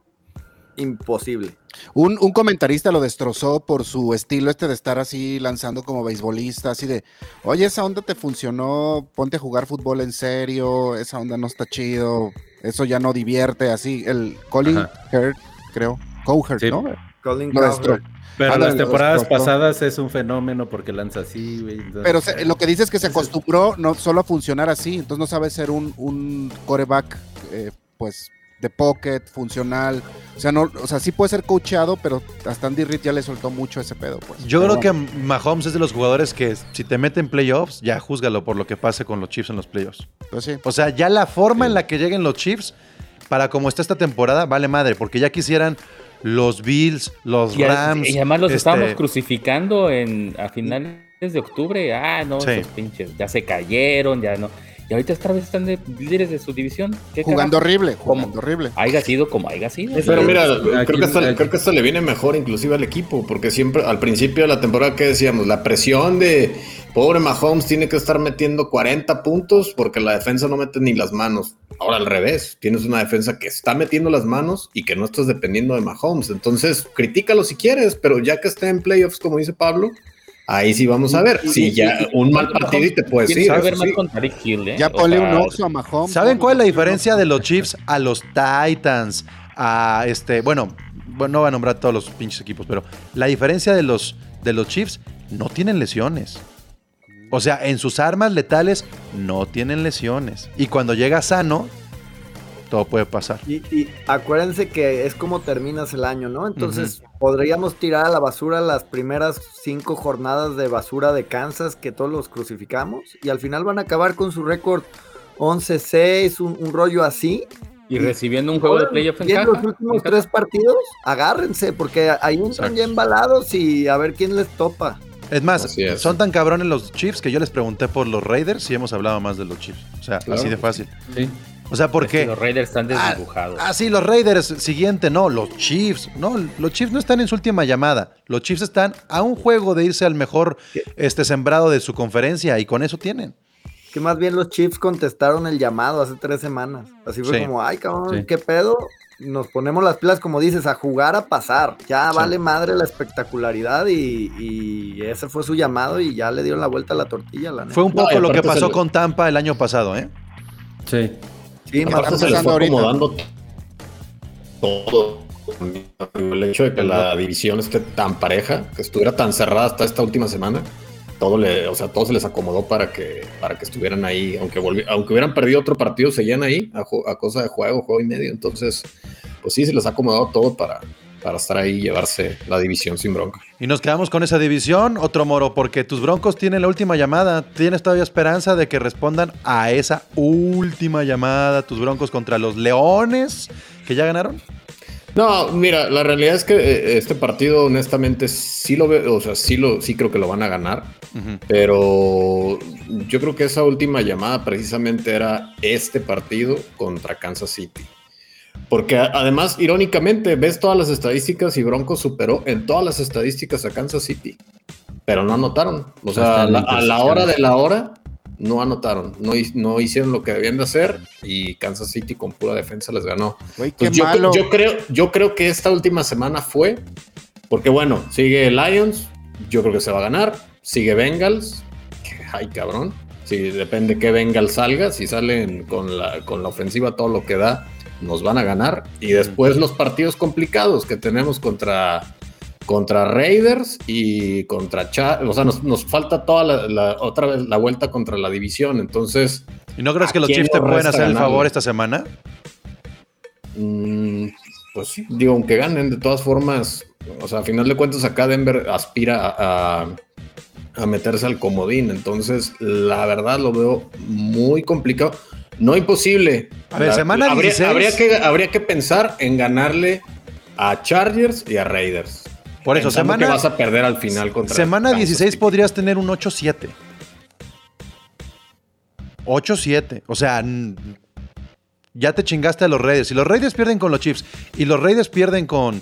imposible. Un, un comentarista lo destrozó por su estilo este de estar así lanzando como beisbolista, así de, oye, esa onda te funcionó, ponte a jugar fútbol en serio, esa onda no está chido, eso ya no divierte, así, el Colin. Hurt, creo, Cowherd, Sí. ¿no? Colin Lo Cowherd. Pero las temporadas pasadas es un fenómeno porque lanza así, güey. entonces- Pero se- lo que dice es que se acostumbró no solo a funcionar así, entonces no sabe ser un, un coreback, eh, pues, de pocket, funcional, o sea, no, o sea, sí puede ser coachado, pero hasta Andy Reid ya le soltó mucho ese pedo, pues. Yo Pero creo bueno. que Mahomes es de los jugadores que si te meten playoffs, ya júzgalo por lo que pase con los Chiefs en los playoffs. Pues sí. O sea, ya la forma en la que lleguen los Chiefs, para como está esta temporada, vale madre, porque ya quisieran los Bills, los Y, Rams. y además los este, estábamos crucificando en, a finales de octubre. Ah, no, Sí. esos pinches ya se cayeron, ya no. Y ahorita otra vez están de líderes de su división. ¿Qué Jugando carajo? horrible, ¿Cómo? jugando horrible. Haya sido como haya sido. Pero mira, Aquí- creo, que esto, aquí- creo que esto le viene mejor inclusive al equipo, porque siempre al principio de la temporada que decíamos, la presión de pobre Mahomes tiene que estar metiendo 40 puntos porque la defensa no mete ni las manos. Ahora al revés, tienes una defensa que está metiendo las manos y que no estás dependiendo de Mahomes. Entonces, critícalo si quieres, pero ya que esté en playoffs, como dice Pablo, ahí sí vamos a ver. Si y- ya un mal partido y te puedes ir. eso más sí. con Hill, ¿eh? Ya ponle un oxo a Mahomes. ¿Saben cuál es la diferencia de los Chiefs a los Titans? A este, bueno, bueno, no voy a nombrar todos los pinches equipos, pero la diferencia de los, de los Chiefs no tienen lesiones. O sea, en sus armas letales no tienen lesiones. Y cuando llega sano, todo puede pasar. Y, y acuérdense que es como terminas el año, ¿no? Entonces podríamos tirar a la basura las primeras cinco jornadas de basura de Kansas que todos los crucificamos y al final van a acabar con su récord 11-6, un, un rollo así. Y recibiendo un juego de playoff en Y en los últimos tres partidos, agárrense, porque ahí Exacto. ya embalados y a ver quién les topa. Es más, es. son tan cabrones los Chiefs que yo les pregunté por los Raiders y hemos hablado más de los Chiefs. O sea, Claro. así de fácil. Sí. O sea, ¿por Es que? Los Raiders están Ah, desdibujados. Ah, sí, los Raiders, siguiente, no, los Chiefs. No, los Chiefs no están en su última llamada. Los Chiefs están a un juego de irse al mejor este, sembrado de su conferencia y con eso tienen. Que más bien los Chiefs contestaron el llamado hace tres semanas. Así fue Sí. como, ay, cabrón, Sí. ¿qué pedo? Nos ponemos las pilas, como dices, a jugar, a pasar. Ya Sí. vale madre la espectacularidad y, y ese fue su llamado y ya le dieron la vuelta a la tortilla, la neta. Fue un poco lo que pasó con Tampa el año pasado, ¿eh? Sí. Sí, Aparte se les fue acomodando todo. El hecho de que la división esté tan pareja, que estuviera tan cerrada hasta esta última semana, todo le, o sea, todo se les acomodó para que, para que estuvieran ahí, aunque volvi- aunque hubieran perdido otro partido, seguían ahí a cosa de juego, juego y medio. Entonces, pues sí, se les ha acomodado todo para, para estar ahí y llevarse la división sin bronca. Y nos quedamos con esa división, otro moro, porque tus broncos tienen la última llamada. ¿Tienes todavía esperanza de que respondan a esa última llamada tus broncos contra los Leones que ya ganaron? No, mira, la realidad es que eh, este partido, honestamente, sí lo veo, o sea, sí lo, sí creo que lo van a ganar. Pero yo creo que esa última llamada precisamente era este partido contra Kansas City. Porque además, irónicamente, ves todas las estadísticas y Broncos superó en todas las estadísticas a Kansas City. Pero no anotaron. O sea, a la, a la intercepciones. hora de la hora no anotaron. No, no hicieron lo que debían de hacer y Kansas City con pura defensa les ganó. Pues yo, malo. yo creo, yo creo que esta última semana fue, porque bueno, sigue Lions, yo creo que se va a ganar, sigue Bengals, que, ay cabrón, si depende qué Bengals salga, si salen con la, con la ofensiva todo lo que da, nos van a ganar. Y después los partidos complicados que tenemos contra, contra Raiders y contra Cha o sea, nos, nos falta toda la, la- otra vez la vuelta contra la división, entonces... ¿Y no crees ¿A que los Chiefs te pueden hacer el favor esta semana? Mm, pues sí, digo, aunque ganen, de todas formas, o sea, a final de cuentas acá Denver aspira a, a meterse al comodín, entonces la verdad lo veo muy complicado, no imposible. A ver, La- semana habría, 16. habría que, habría que pensar en ganarle a Chargers y a Raiders. Por eso, Pensando semana, que vas a perder al final contra semana Kansas 16 City. podrías tener un 8-7. 8-7. O sea, ya te chingaste a los Raiders. Si los Raiders pierden con los Chiefs y los Raiders pierden con,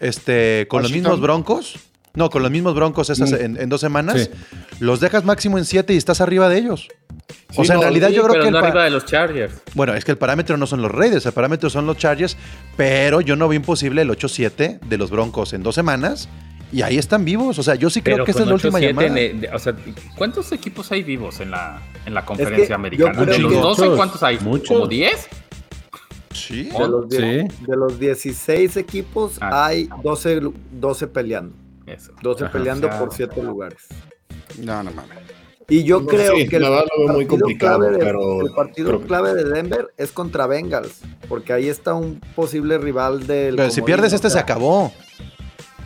este, con los mismos Broncos, no, con los mismos Broncos esas Mm. en, en dos semanas, Sí. los dejas máximo en 7 y estás arriba de ellos. o Sí, sea, en no, realidad Sí, yo creo pero que el no pa- arriba de los Chargers. Bueno, es que el parámetro no son los Raiders, el parámetro son los Chargers, pero yo no veo imposible el 8-7 de los Broncos en dos semanas y ahí están vivos. O sea, yo sí creo Pero que esta es la última 8-7 llamada. en el- de- o sea, ¿cuántos equipos hay vivos en la, en la que conferencia yo americana? creo ¿De los que- 12 Muchos, cuántos hay? muchos. ¿Como 10? Sí. De los, die- Sí. de los 16 equipos Ah. hay 12, lu- 12 peleando. Eso. 12 Ajá. peleando O sea, por 7 lugares. No, no mames. Y yo No, creo sí, que el muy partido complicado, clave de- pero el partido creo que- clave de Denver es contra Bengals, porque ahí está un posible rival del. Pero si pierdes o este se acabó.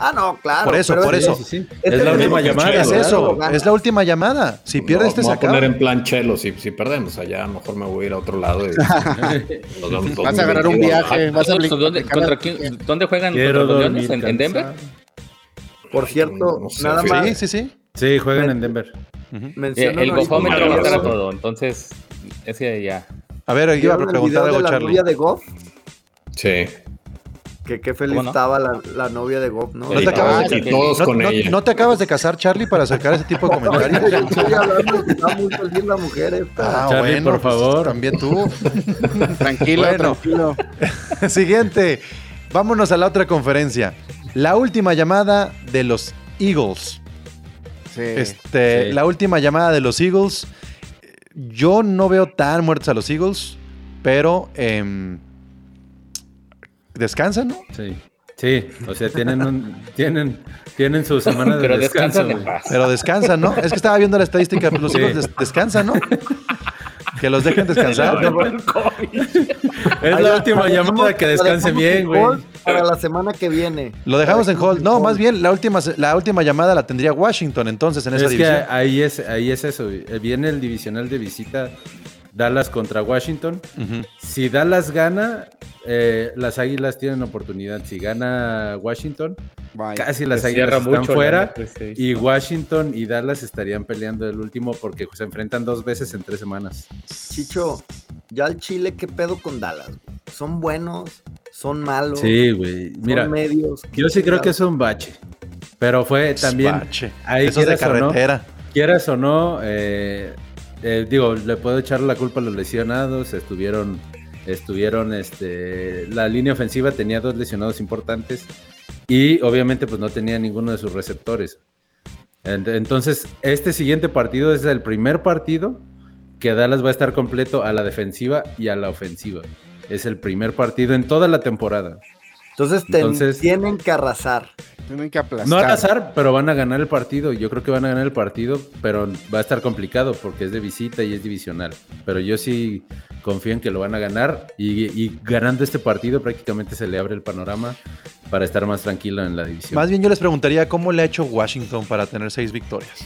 Ah, no, claro. Por eso, por es- eso. Sí, sí, sí. Este Es la es última llamada. es eso, es la última llamada. Si pierdes No, este me se voy a poner en plan chelo si, si perdemos allá, mejor me voy a ir a otro lado. y- nos vemos Vas a agarrar un 2021. viaje, vas a ¿Dónde, dónde- contra aplicar- quién- ¿Dónde juegan Quiero los Leones? dormir ¿En, en Denver? Por cierto, No sé, nada más Sí, sí, sí. Sí, juegan en Denver. Eh, mencionan el ahorita gofómetro va a estar a Maravilloso. todo, entonces ese ya. A ver, iba a ¿vieron el preguntar algo, la Charlie. novia de Goff? Sí. Que qué feliz estaba la, la novia de Goff, ¿no? No te acabas ah, de, todos no- con no- ella. no te acabas de casar, Charlie, para sacar ese tipo de comentarios. Yo estoy hablando que está muy feliz la mujer esta. Ah, Charlie, bueno, por pues, favor. también tú. Tranquilo, Bueno. tranquilo. Siguiente. Vámonos a la otra conferencia. La última llamada de los Eagles. Sí. Este, sí. La última llamada de los Eagles. Yo no veo tan muertos a los Eagles, pero em, descansan, ¿no? Sí. Sí, o sea, tienen un, tienen, tienen su semana de Pero descanso. descansan en güey. paz. Pero descansan, ¿no? Es que estaba viendo la estadística, pues los Sí. Eagles des- descansan, ¿no? Que los dejen descansar. Es la última llamada que descanse bien, güey. Hold Para la semana que viene. Lo dejamos en hold. No, más bien la última, la última llamada la tendría Washington entonces en esa Es que división. ahí es, ahí es eso. güey. Viene el divisional de visita Dallas contra Washington. Si Dallas gana, eh, las Águilas tienen oportunidad. Si gana Washington, casi las Se Águilas están mucho fuera. NFC. Y Washington y Dallas estarían peleando el último porque se enfrentan dos veces en tres semanas. Chicho, ya el Chile, ¿qué pedo con Dallas? ¿Son buenos? ¿Son malos? Sí, güey. ¿Son Mira, medios? ¿Qué yo sí creo que es un bache. Pero fue también. Bache. ahí Esos de quieras o no, carretera. Quieras o no, eh, eh, digo, le puedo echar la culpa a los lesionados. Estuvieron, estuvieron, este, la línea ofensiva tenía dos lesionados importantes y obviamente pues no tenía ninguno de sus receptores. Ent- Entonces, este siguiente partido es el primer partido que Dallas va a estar completo a la defensiva y a la ofensiva. Es el primer partido en toda la temporada. Entonces, tienen que arrasar. Tienen que aplastar. No al azar, pero van a ganar el partido. Yo creo que van a ganar el partido, pero va a estar complicado porque es de visita y es divisional. Pero yo sí confío en que lo van a ganar y, y ganando este partido prácticamente se le abre el panorama para estar más tranquilo en la división. Más bien yo les preguntaría cómo le ha hecho Washington para tener seis victorias.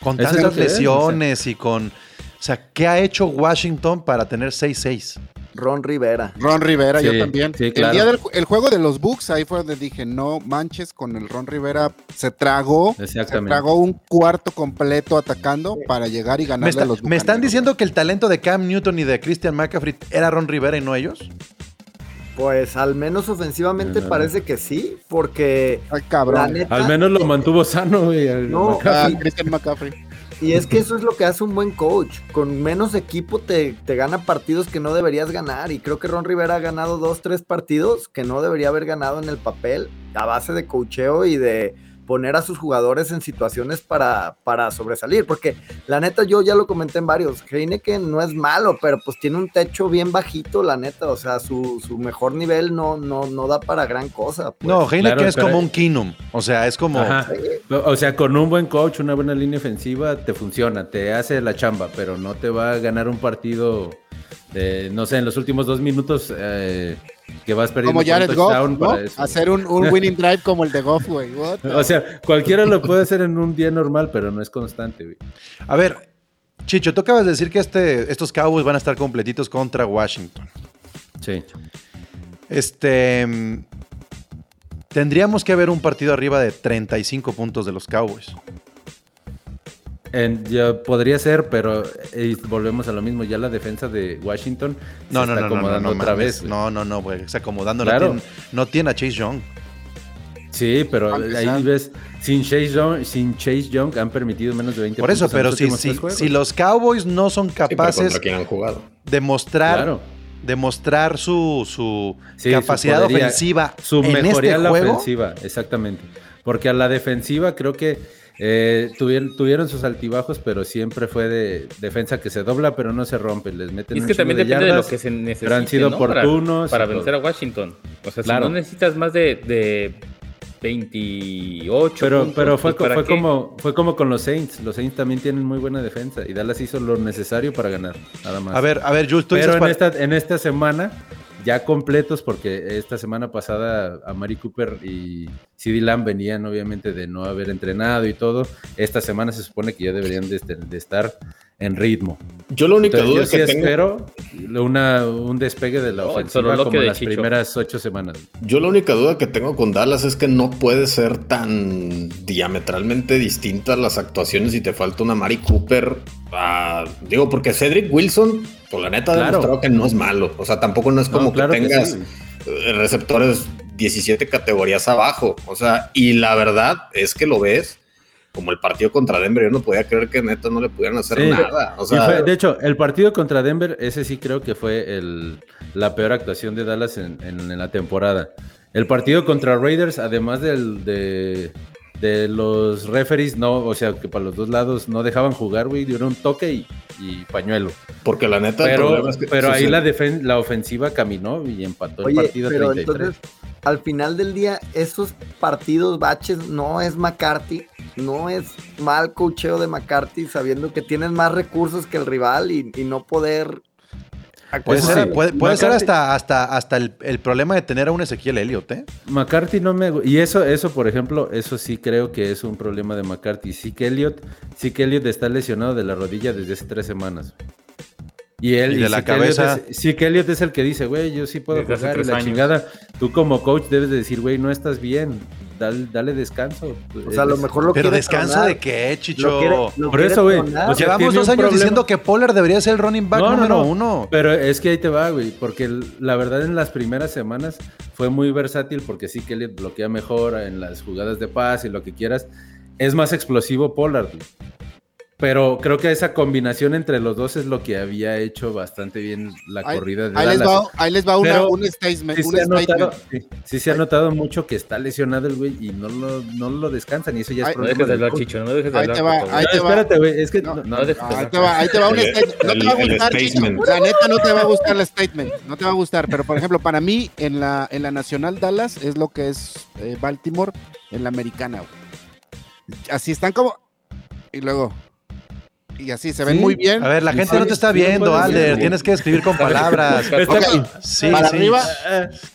Con tantas lesiones y con... O sea, ¿qué ha hecho Washington para tener 6-6? Ron Rivera. Ron Rivera, yo también. sí, claro. El día del el juego de los Bucks, ahí fue donde dije, no manches, con el Ron Rivera se tragó, se tragó un cuarto completo atacando para llegar y ¿Me, ganarle está- a los me están diciendo que el talento de Cam Newton y de Christian McCaffrey era Ron Rivera y no ellos? Pues al menos ofensivamente No, no, no. parece que sí, porque Ay, la cabrón. neta, Al menos lo mantuvo sano, güey. No, McCaffrey. Ah, Christian McCaffrey. Y es que eso es lo que hace un buen coach. Con menos equipo te, te gana partidos que no deberías ganar. Y creo que Ron Rivera ha ganado dos, tres partidos que no debería haber ganado en el papel a base de coacheo y de poner a sus jugadores en situaciones para, para sobresalir. Porque la neta, yo ya lo comenté en varios. Heineken no es malo, pero pues tiene un techo bien bajito, la neta. O sea, su, su mejor nivel no, no, no da para gran cosa. pues. No, Heineken claro, es como un Kinum. O sea, es como... Ajá. O sea, con un buen coach, una buena línea ofensiva, te funciona, te hace la chamba, pero no te va a ganar un partido, de, no sé, en los últimos dos minutos eh, que vas perdiendo Como Jared Goff, ¿no? para eso. Hacer un, un winning drive como el de Goff, güey. O sea, cualquiera lo puede hacer en un día normal, pero no es constante, güey. A ver, Chicho, tú acabas de decir que este, estos Cowboys van a estar completitos contra Washington. Sí. Este... Tendríamos que ver un partido arriba de 35 puntos de los Cowboys. En- ya podría ser, pero eh, volvemos a lo mismo. Ya la defensa de Washington No, se no, está no, no, no, acomodando no, otra mames. vez. güey. No, no, no, güey. Se acomodando. Claro. No, tiene, no tiene a Chase Young. Sí, pero ahí ves, sin Chase, Young, sin Chase Young han permitido menos de 20 Por eso, pero si, si, si los Cowboys no son Sí, capaces quién han jugado. de mostrar, Claro. de mostrar su, su Sí, capacidad su podería, ofensiva Su en mejoría este la juego, ofensiva, exactamente. Porque a la defensiva creo que eh, tuvieron, tuvieron sus altibajos, pero siempre fue de defensa que se dobla, pero no se rompe. Les meten Y es un que también de depende de lo que se necesite. pero han sido ¿no? Para- oportunos. Para, vencer a Washington. O sea, Claro. si no necesitas más de, de 28. Pero, puntos, pero fue, pues, ¿para fue, como, fue como con los Saints. Los Saints también tienen muy buena defensa y Dallas hizo lo necesario para ganar, nada más. A ver, a ver, Jules, tú Pero en para- esta, en esta semana, ya completos, porque esta semana pasada a Mari Cooper y CD Lamb venían obviamente de no haber entrenado y todo. Esta semana se supone que ya deberían de, este- de estar en ritmo. Yo la única Entonces, duda yo sí que tengo, espero una, un despegue de la ofensiva sololoquio como de las Chicho. primeras ocho semanas. yo la única duda que tengo con Dallas es que no puede ser tan diametralmente distintas las actuaciones si te falta una Mari Cooper. ah, digo, porque Cedric Wilson, por la neta, ha Claro. demostrado que no es malo. O sea, tampoco no es No, como claro que que tengas sí. eh, receptores 17 categorías abajo. O sea, y la verdad es que lo ves como el partido contra Denver. Yo no podía creer que neta no le pudieran hacer Sí. nada. O Y sea, fue- de hecho, el partido contra Denver, ese sí creo que fue el, la peor actuación de Dallas en, en- en la temporada. El partido contra Raiders, además del, de, de los referees, no, o sea, que para los dos lados no dejaban jugar, güey, dieron un toque y, y pañuelo. porque la neta, Pero, problema es que pero ahí la, defen- la ofensiva caminó y empató el partido pero 33. entonces, al final del día, esos partidos baches no es McCarthy, no es mal cocheo de McCarthy sabiendo que tienes más recursos que el rival y, y no poder Puede ser, sí. puede, puede ser McCarthy- hasta, hasta, hasta el, el problema de tener a un Ezequiel Elliott, ¿eh? McCarthy no me y eso eso por ejemplo eso sí creo que es un problema de McCarthy sí que Elliot sí que Elliot está lesionado de la rodilla desde hace tres semanas y él Y de sí la que Elliot cabeza. es- sí que Elliot es el que dice güey yo sí puedo Desde jugar y la años. chingada tú como coach debes de decir güey no estás bien dale, dale descanso O sea, a lo mejor lo Pero descanso tronar. de qué, Chicho. Lo quiere- lo Por eso, güey, sea, Llevamos dos años problema. diciendo que Pollard debería ser el running back No, no, número no. uno. Pero es que ahí te va, güey. Porque la verdad en las primeras semanas fue muy versátil porque sí que le bloquea mejor en las jugadas de paz y lo que quieras. Es más explosivo Pollard. güey. Pero creo que esa combinación entre los dos es lo que había hecho bastante bien la Ahí, corrida de ahí les Dallas. va, ahí les va una- Pero un statement. Sí un se, ha notado, statement. sí, sí se ha notado mucho que está lesionado el güey y no lo, no lo descansan y eso ya es No problema dejes de hablar. Chicho, no dejes de Ahí hablar. te va, ahí No, te va. espérate, güey, es que No, no, no no, dejes de Ahí te va, ahí te va un statement. No te va a gustar, Chicho. statement. La neta no te va a gustar el statement. No te va a gustar. Pero, por ejemplo, para mí, en la, en la Nacional Dallas es lo que es eh, Baltimore en la americana. güey. Así están como. Y luego. Y así se ven Sí. muy bien. A ver, la gente sí, no te está viendo, Alder. Tienes que escribir con palabras. Sí, para sí. arriba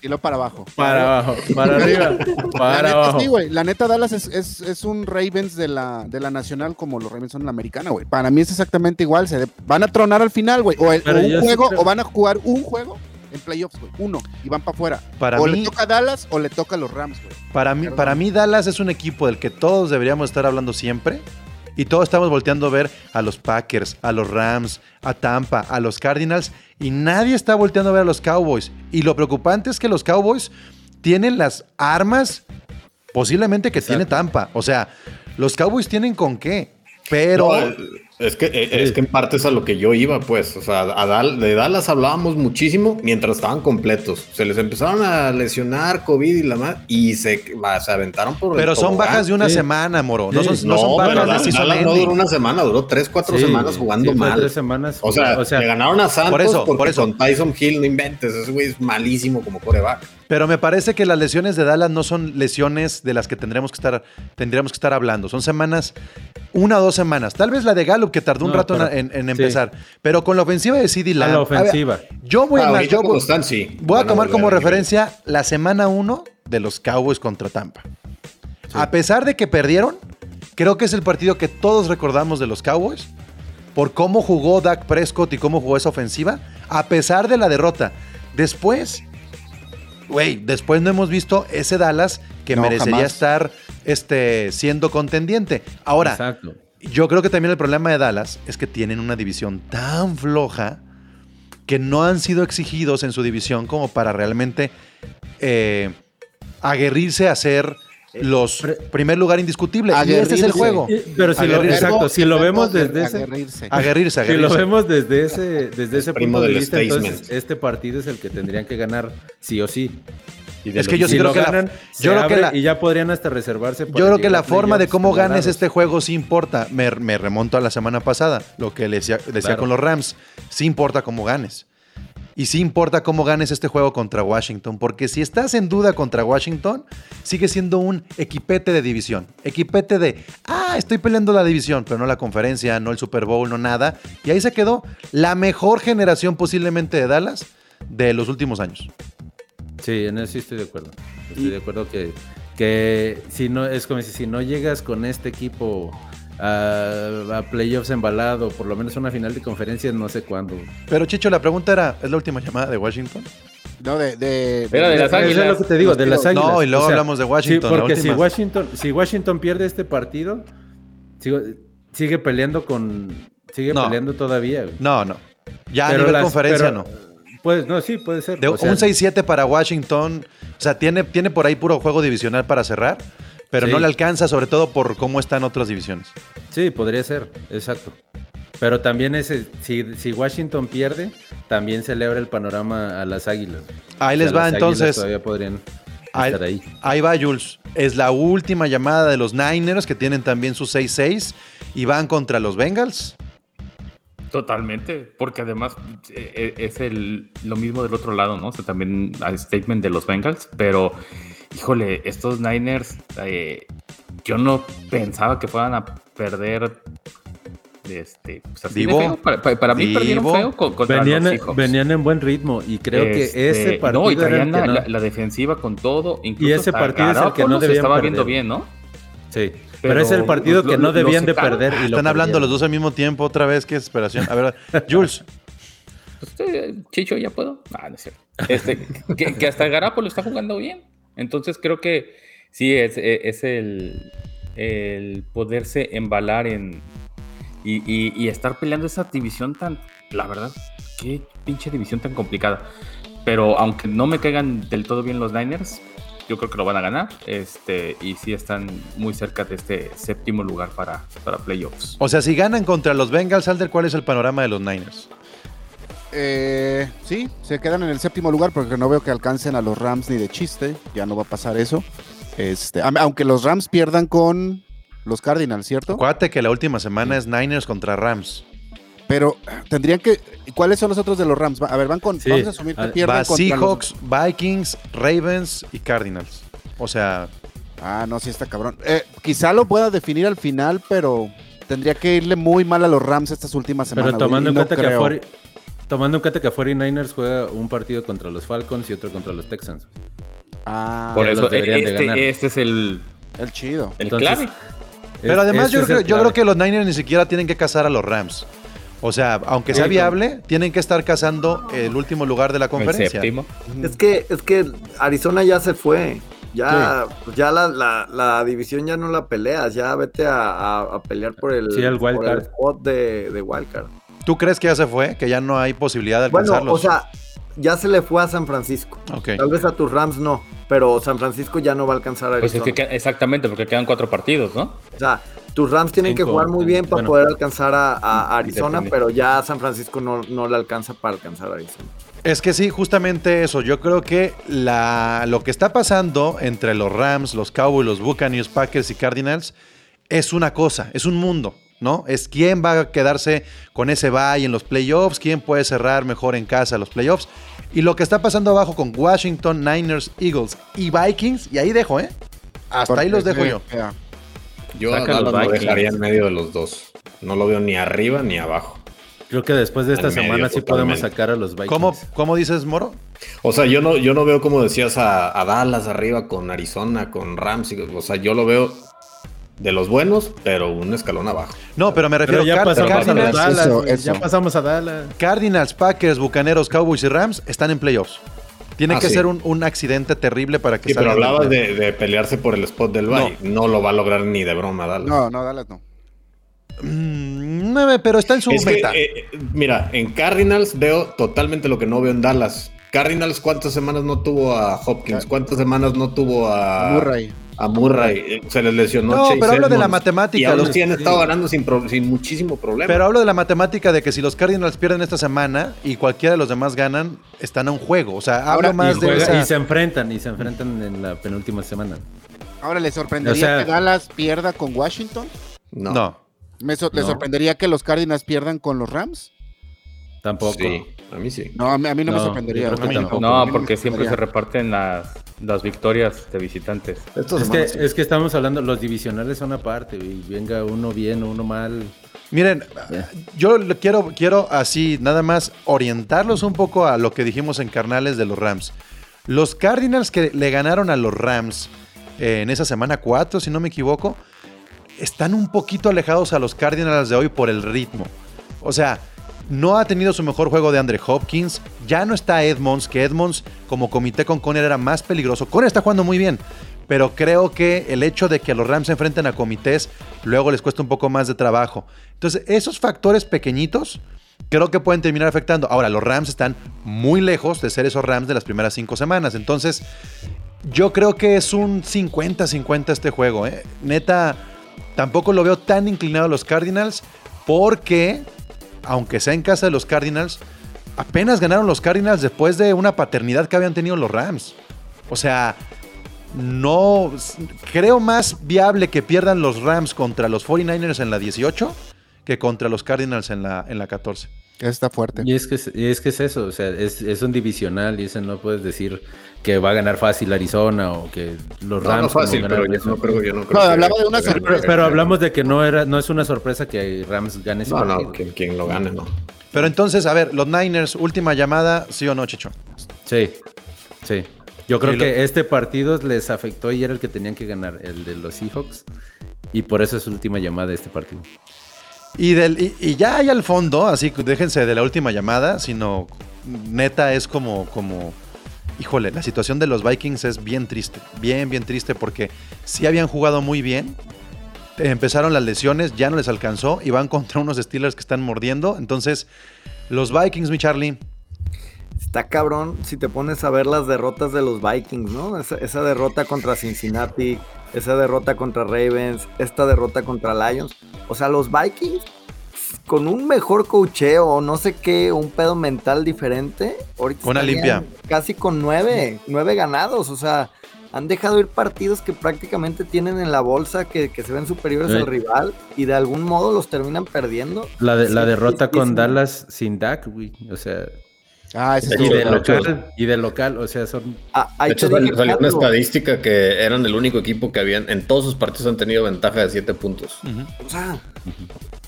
y luego para abajo. Para abajo, para arriba, La para neta abajo. sí, güey. La neta Dallas es, es, es un Ravens de la, de la nacional como los Ravens son en la americana, güey. Para mí es exactamente igual. Se de- van a tronar al final, güey. O, el- Pero o un juego, creo- o van a jugar un juego en playoffs, güey. Uno. Y van para afuera. Para o mí- le toca a Dallas o le toca a los Rams, güey. Para mí, Perdón. para mí, Dallas es un equipo del que todos deberíamos estar hablando siempre. Y todos estamos volteando a ver a los Packers, a los Rams, a Tampa, a los Cardinals. Y nadie está volteando a ver a los Cowboys. Y lo preocupante es que los Cowboys tienen las armas posiblemente que tiene Tampa. O sea, los Cowboys tienen con qué. Pero... No, es que eh, es que en parte es a lo que yo iba, pues. O sea, a Dal- de Dallas hablábamos muchísimo mientras estaban completos. Se les empezaron a lesionar COVID y la más y se, se aventaron por el Pero son tobogán. bajas de una Sí. semana, Moro. No Sí. son, no son bajas pero de Dallas, Dallas no duró una semana, duró tres, cuatro Sí, semanas jugando mal. tres semanas. O sea, o sea, le ganaron a Santos por eso, porque por eso. con Tyson Hill no inventes, ese güey es malísimo como coreback. Pero me parece que las lesiones de Dallas no son lesiones de las que tendremos que estar, tendríamos que estar hablando. Son semanas, una o dos semanas. Tal vez la de Gallup, que tardó un No, rato en- pero- en, en sí. empezar. Pero con la ofensiva de CD a Lamb. la a ver, ofensiva. yo voy, Ah, más, ahorita yo voy, están, sí. voy a tomar como referencia la semana 1 de los Cowboys contra Tampa. A pesar de que perdieron, creo que es el partido que todos recordamos de los Cowboys por cómo jugó Dak Prescott y cómo jugó esa ofensiva, a pesar de la derrota. Después, güey, después no hemos visto ese Dallas que No, merecería jamás. estar este, siendo contendiente. Ahora, Exacto. yo creo que también el problema de Dallas es que tienen una división tan floja que no han sido exigidos en su división como para realmente eh, aguerrirse a ser los Pre- primer lugar indiscutible. Y ese es el juego. Y- Pero si lo, Aguerrirse. exacto, si lo vemos desde ese, Aguerrirse. Aguerrirse, si lo vemos desde ese, desde ese primo punto de del vista, entonces statement. este partido es el que tendrían que ganar sí o sí. Y Es lo- que yo sí si creo lo que la- ganan, yo creo que la- y ya podrían hasta reservarse. para Yo creo que la forma de cómo ganes ganados. este juego sí importa. Me, me remonto a la semana pasada, lo que le decía, decía Claro. con los Rams. Sí importa cómo ganes. Y sí importa cómo ganes este juego contra Washington, porque si estás en duda contra Washington, sigue siendo un equipete de división. Equipete de, ah, estoy peleando la división, pero no la conferencia, no el Super Bowl, no nada. Y ahí se quedó la mejor generación posiblemente de Dallas de los últimos años. Sí, en eso sí estoy de acuerdo. Estoy de acuerdo que, que si no, es como si, si no llegas con este equipo a, a playoffs embalado, por lo menos una final de conferencia, no sé cuándo. Pero Chicho, la pregunta era, ¿es la última llamada de Washington? No, de, de, Era de las Eso es águilas. lo que te digo, de las águilas. No, y luego hablamos de Washington, Sí, la porque si. Washington, si Washington pierde este partido, sigo- sigue peleando con. Sigue No. peleando todavía. güey. No, no. Ya a Pero nivel las- conferencia pero- no. Pues, no, sí, puede ser. De o sea, un 6-7 para Washington. O sea, tiene, tiene por ahí puro juego divisional para cerrar, pero Sí. no le alcanza, sobre todo por cómo están otras divisiones. Sí, podría ser, exacto. Pero también ese, si, si Washington pierde, también se le abre el panorama a las águilas. Ahí O les sea, va las entonces. Todavía podrían Ahí, estar ahí. ahí va, Jules. Es la última llamada de los Niners, que tienen también su 6-6 y van contra los Bengals. Totalmente, porque además eh, eh, es el, lo mismo del otro lado, ¿no? O sea, también hay statement de los Bengals, pero híjole, estos Niners, eh, yo no pensaba que fueran a perder. Este, pues así de Divo. feo. Para, mí perdieron feo con- contra Venían, los venían en buen ritmo y creo Este, que ese partido no, y traían la, no- la- la defensiva con todo. Incluso Y ese partido es el que no se estaba perder. viendo bien, ¿no? Sí, pero, Pero es el partido lo- que no debían de perder. Y lo Están hablando los dos al mismo tiempo otra vez, qué desesperación. A ver, Jules, Pues, eh, Chicho, ¿ya puedo? Ah, no es cierto. Este, que, que hasta Garapolo está jugando bien. Entonces creo que sí, es, eh, es el, el poderse embalar en y, y- y estar peleando esa división tan, la verdad, qué pinche división tan complicada. Pero aunque no me caigan del todo bien los Niners, yo creo que lo van a ganar. Este, y sí están muy cerca de este séptimo lugar para, para playoffs. o sea, si ganan contra los Bengals, Alder, ¿cuál es el panorama de los Niners? Eh, sí, se quedan en el séptimo lugar porque no veo que alcancen a los Rams ni de chiste. Ya no va a pasar eso. Este, aunque los Rams pierdan con los Cardinals, ¿cierto? Acuérdate que la última semana es Niners contra Rams. Pero tendrían que. ¿Cuáles son los otros de los Rams? A ver, van con. Sí. Vamos a asumir que Ah, pierden Va contra Seahawks, Vikings, Ravens y Cardinals. O sea, Ah, no, sí está cabrón. Eh, quizá lo pueda definir al final, pero tendría que irle muy mal a los Rams estas últimas semanas. Pero tomando en no cuenta que creo. 40 tomando en cuenta que 49ers juega un partido contra los Falcons y otro contra los Texans. Ah, Por eso, deberían de ganar. este, este es el, el chido. el Entonces, clave. pero además yo, creo, el yo creo que los Niners ni siquiera tienen que cazar a los Rams. O sea, aunque sea Sí, viable, tienen que estar cazando el último lugar de la El conferencia. séptimo. Es que, es que Arizona ya se fue. Ya, pues ya la, la- la división ya no la peleas. Ya vete a, a- a pelear por el, Sí, el wild por el spot de, de Wildcard. ¿Tú crees que ya se fue? Que ya no hay posibilidad de Bueno, alcanzarlos. o sea, ya se le fue a San Francisco. Ok. Tal vez a tus Rams no, pero San Francisco ya no va a alcanzar a Pues es Arizona. que queda- exactamente, porque quedan cuatro partidos, ¿no? O sea, tus Rams tienen que jugar muy bien para bueno. poder alcanzar a, a Arizona, pero ya San Francisco no, no le alcanza para alcanzar a Arizona. Es que sí, justamente eso. Yo creo que la, lo que está pasando entre los Rams, los Cowboys, los Buccaneers, Packers y Cardinals es una cosa, es un mundo, ¿no? Es quién va a quedarse con ese bye en los playoffs, quién puede cerrar mejor en casa los playoffs. Y lo que está pasando abajo con Washington, Niners, Eagles y Vikings, y ahí dejo, ¿eh? Hasta ahí los dejo Sí, yo. Yo a Dallas lo dejaría en medio de los dos. No lo veo ni arriba ni abajo. Creo que después de esta medio, semana sí podemos sacar a los Vikings. ¿Cómo, ¿Cómo dices, Moro? O sea, yo no, yo no veo como decías a, a Dallas arriba con Arizona, con Rams. y- O sea, yo lo veo de los buenos, pero un escalón abajo. No, pero me refiero Pero ya a pasamos a Cardinals, Dallas. eso, güey, eso. Ya pasamos a Dallas. Cardinals, Packers, Bucaneros, Cowboys y Rams están en playoffs. Tiene Ah, que sí. ser un, un accidente terrible para que Sí, pero hablabas de, de pelearse por el spot del bye. No. lo va a lograr ni de broma Dallas. No, no, Dallas no. Mm, nueve, pero está en su Es que, meta. eh, mira, en Cardinals veo totalmente lo que no veo en Dallas. Cardinals, ¿cuántas semanas no tuvo a Hopkins? ¿Cuántas semanas no tuvo a Murray. A Murray. Eh, Se les lesionó. No, Chase pero hablo de la matemática, Y los- así han estado ganando sin, pro- sin muchísimo problema. Pero hablo de la matemática de que si los Cardinals pierden esta semana y cualquiera de los demás ganan, están a un juego. O sea, hablo Ahora, más y, de juega- esa- y se enfrentan, y se enfrentan en la penúltima semana. Ahora, ¿le sorprendería O sea- que Dallas pierda con Washington? no. No. ¿Me so- ¿Le No. sorprendería que los Cardinals pierdan con los Rams? Tampoco. Sí, a mí sí. No, a mí, a mí no, me sorprendería. A mí No, porque siempre se reparten las, las victorias de visitantes. Es que, sí. es que estamos hablando, los divisionales son aparte, y venga uno bien o uno mal. Miren, yo quiero, quiero así nada más orientarlos un poco a lo que dijimos en Carnales de los Rams. Los Cardinals que le ganaron a los Rams eh, en esa semana 4, si no me equivoco, están un poquito alejados a los Cardinals de hoy por el ritmo. O sea, no ha tenido su mejor juego de Andre Hopkins, ya no está Edmonds, que Edmonds como comité con Conner era más peligroso. Conner está jugando muy bien, pero creo que el hecho de que los Rams se enfrenten a comités luego les cuesta un poco más de trabajo. Entonces, esos factores pequeñitos creo que pueden terminar afectando. Ahora, los Rams están muy lejos de ser esos Rams de las primeras cinco semanas. Entonces, yo creo que es un 50-50 este juego. ¿eh? Neta, tampoco lo veo tan inclinado a los Cardinals porque, aunque sea en casa de los Cardinals, apenas ganaron los Cardinals después de una paternidad que habían tenido los Rams. O sea, no creo más viable que pierdan los Rams contra los 49ers en la 18 que contra los Cardinals en la, en la 14. Está fuerte. Y es que es, y es, que es eso, o sea, es, es, un divisional y ese no puedes decir que va a ganar fácil Arizona o que los Rams. No, no fácil, pero yo no creo, yo no creo No, que- hablaba de una Pero, sorpresa. pero hablamos de que no era, no es una sorpresa que Rams gane ese No, partido. no, quien, quien lo gane, no. Pero entonces, a ver, los Niners, última llamada, ¿sí o no, Chicho? Sí, sí. Yo creo lo- que este partido les afectó y era el que tenían que ganar, el de los Seahawks. Y por eso es su última llamada de este partido. Y, del, y, ya hay al fondo, así que déjense de la última llamada, sino neta es como, como, híjole, la situación de los Vikings es bien triste, bien, bien triste porque sí habían jugado muy bien, empezaron las lesiones, ya no les alcanzó y van contra unos Steelers que están mordiendo, entonces los Vikings, mi Charlie, Está cabrón si te pones a ver las derrotas de los Vikings, ¿no? Esa, esa derrota contra Cincinnati, esa derrota contra Ravens, esta derrota contra Lions. O sea, los Vikings, con un mejor cocheo o no sé qué, un pedo mental diferente, ahorita Una limpia. Casi con nueve, nueve ganados. O sea, han dejado ir partidos que prácticamente tienen en la bolsa, que, que se ven superiores Sí. al rival y de algún modo los terminan perdiendo. La, de, la derrota con. Dallas sin Dak, güey. O sea, Ah, ese y estuvo de de bueno. local, y de local, o sea, son Ah, De hecho, salió, salió una estadística que eran el único equipo que habían, en todos sus partidos han tenido ventaja de 7 puntos. O sea,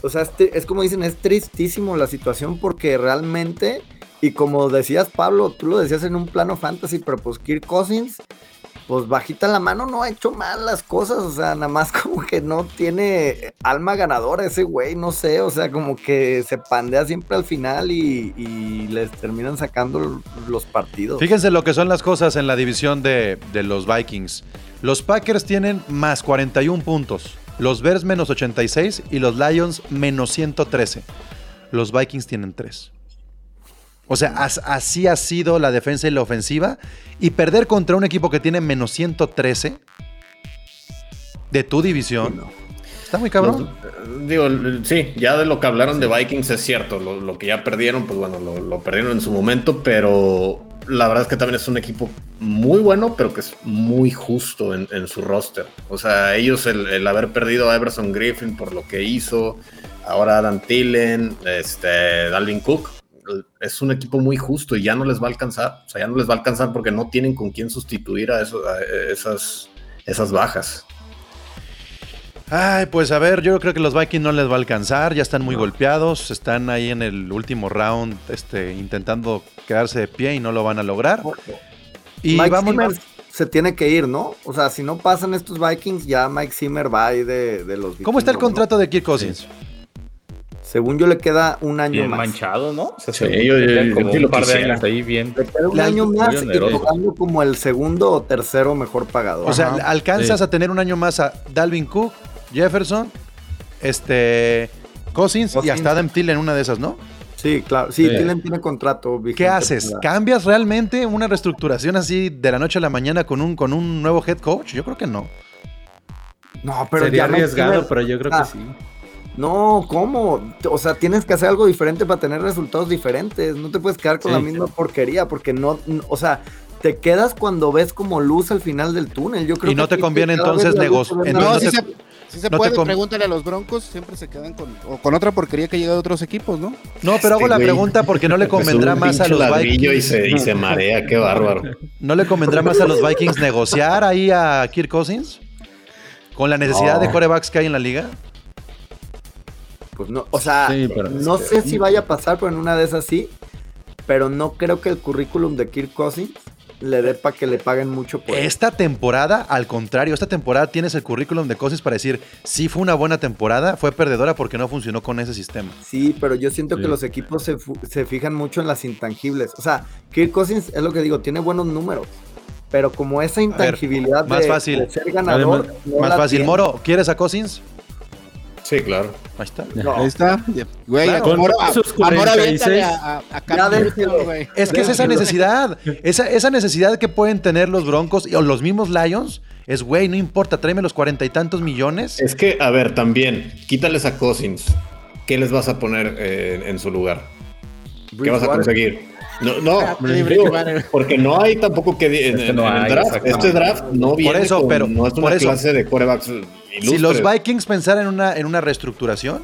o sea este- es como dicen, es tristísimo la situación porque realmente, y como decías Pablo, tú lo decías en un plano fantasy, pero pues Kirk Cousins, pues bajita la mano no ha hecho mal las cosas, o sea, nada más como que no tiene alma ganadora ese güey, no sé, o sea, como que se pandea siempre al final y, les terminan sacando los partidos. fíjense lo que son las cosas en la división de, de los Vikings. Los Packers tienen más 41 puntos, los Bears menos 86 y los Lions menos 113. Los Vikings tienen 3. O sea, as- así ha sido la defensa y la ofensiva. Y perder contra un equipo que tiene menos 113 de tu división. Está muy cabrón. Los- digo, sí, ya de lo que hablaron de Vikings es cierto. Lo, lo que ya perdieron, pues bueno, lo, lo perdieron en su momento, pero la verdad es que también es un equipo muy bueno, pero que es muy justo en, en su roster. O sea, ellos el, el haber perdido a Everson Griffin por lo que hizo, ahora Adam Tillen, este, Dalvin Cook, es un equipo muy justo y ya no les va a alcanzar. O sea, ya no les va a alcanzar porque no tienen con quién sustituir a, eso- a esas, esas bajas. Ay, pues a ver, yo creo que los Vikings no les va a alcanzar, ya están muy golpeados, están ahí en el último round este, intentando quedarse de pie y no lo van a lograr. Y Mike vamos Zimmer se tiene que ir, ¿no? O sea, si no pasan estos Vikings, ya Mike Zimmer va ahí de, de los ¿Cómo está el contrato de Kirk Cousins? Según yo le queda un año Bien más. manchado, ¿no? O sea, Sí, se- yo- yo- yo como un par de años ahí bien. Le queda un año más y jugando como el segundo o tercero mejor pagador. O sea, Ajá. alcanzas Sí. a tener un año más a Dalvin Cook, Jefferson, este Cousins, y hasta Adam Thielen, una de esas, ¿no? sí, claro. Sí, Sí. Thielen tiene contrato. vigente ¿Qué haces? ¿Cambias realmente una reestructuración así de la noche a la mañana con un, con un nuevo head coach? Yo creo que no. No, pero sería arriesgado, pero yo creo Ah, que sí. No, ¿cómo? O sea, tienes que hacer algo diferente para tener resultados diferentes. No te puedes quedar con Sí. la misma porquería porque no, o sea, te quedas cuando ves como luz al final del túnel. Yo creo Y no que te conviene entonces la luz nego- se ve entonces No, más- no sí te- se, sí se no puede. Pregúntale a los Broncos, siempre se quedan con, o con otra porquería que llega de otros equipos, ¿no? No, pero hago Este la pregunta porque no le Es convendrá más a los Vikings. y se, y se marea, qué bárbaro. ¿No le convendrá más a los Vikings negociar ahí a Kirk Cousins? Con la necesidad de corebacks que hay en la liga. Pues no, o sea, Sí, no es sé si vaya a pasar, pero en una de esas sí. Pero no creo que el currículum de Kirk Cousins le dé para que le paguen mucho por. Esta temporada, al contrario, esta temporada tienes el currículum de Cousins para decir, sí fue una buena temporada, fue perdedora porque no funcionó con ese sistema. Sí, pero yo siento Sí. que los equipos se, se fijan mucho en las intangibles. O sea, Kirk Cousins es lo que digo, tiene buenos números. Pero como esa intangibilidad más de, fácil. de ser ganador. Además, no Más la fácil, tiene. Moro, ¿quieres a Cousins? Sí, claro. Ahí está. No. Ahí está. Güey, Claro. a a, a Moro 46. aviéntale a, a, a Cam Ya Newton, déjelo. güey. Es que es esa necesidad, esa, esa necesidad que pueden tener los Broncos y- o los mismos Lions, es, güey, no importa, tráeme los cuarenta y tantos millones. Es que, a ver, también, quítales a Cousins. ¿Qué les vas a poner eh, en su lugar? ¿Qué vas a conseguir? No, no, digo, porque no hay tampoco que en, Este en- no en el hay, draft. exactamente. Este draft no viene eso, con- pero- no es por una eso. clase de corebacks ilustres. Si los Vikings pensaran en una, en una reestructuración,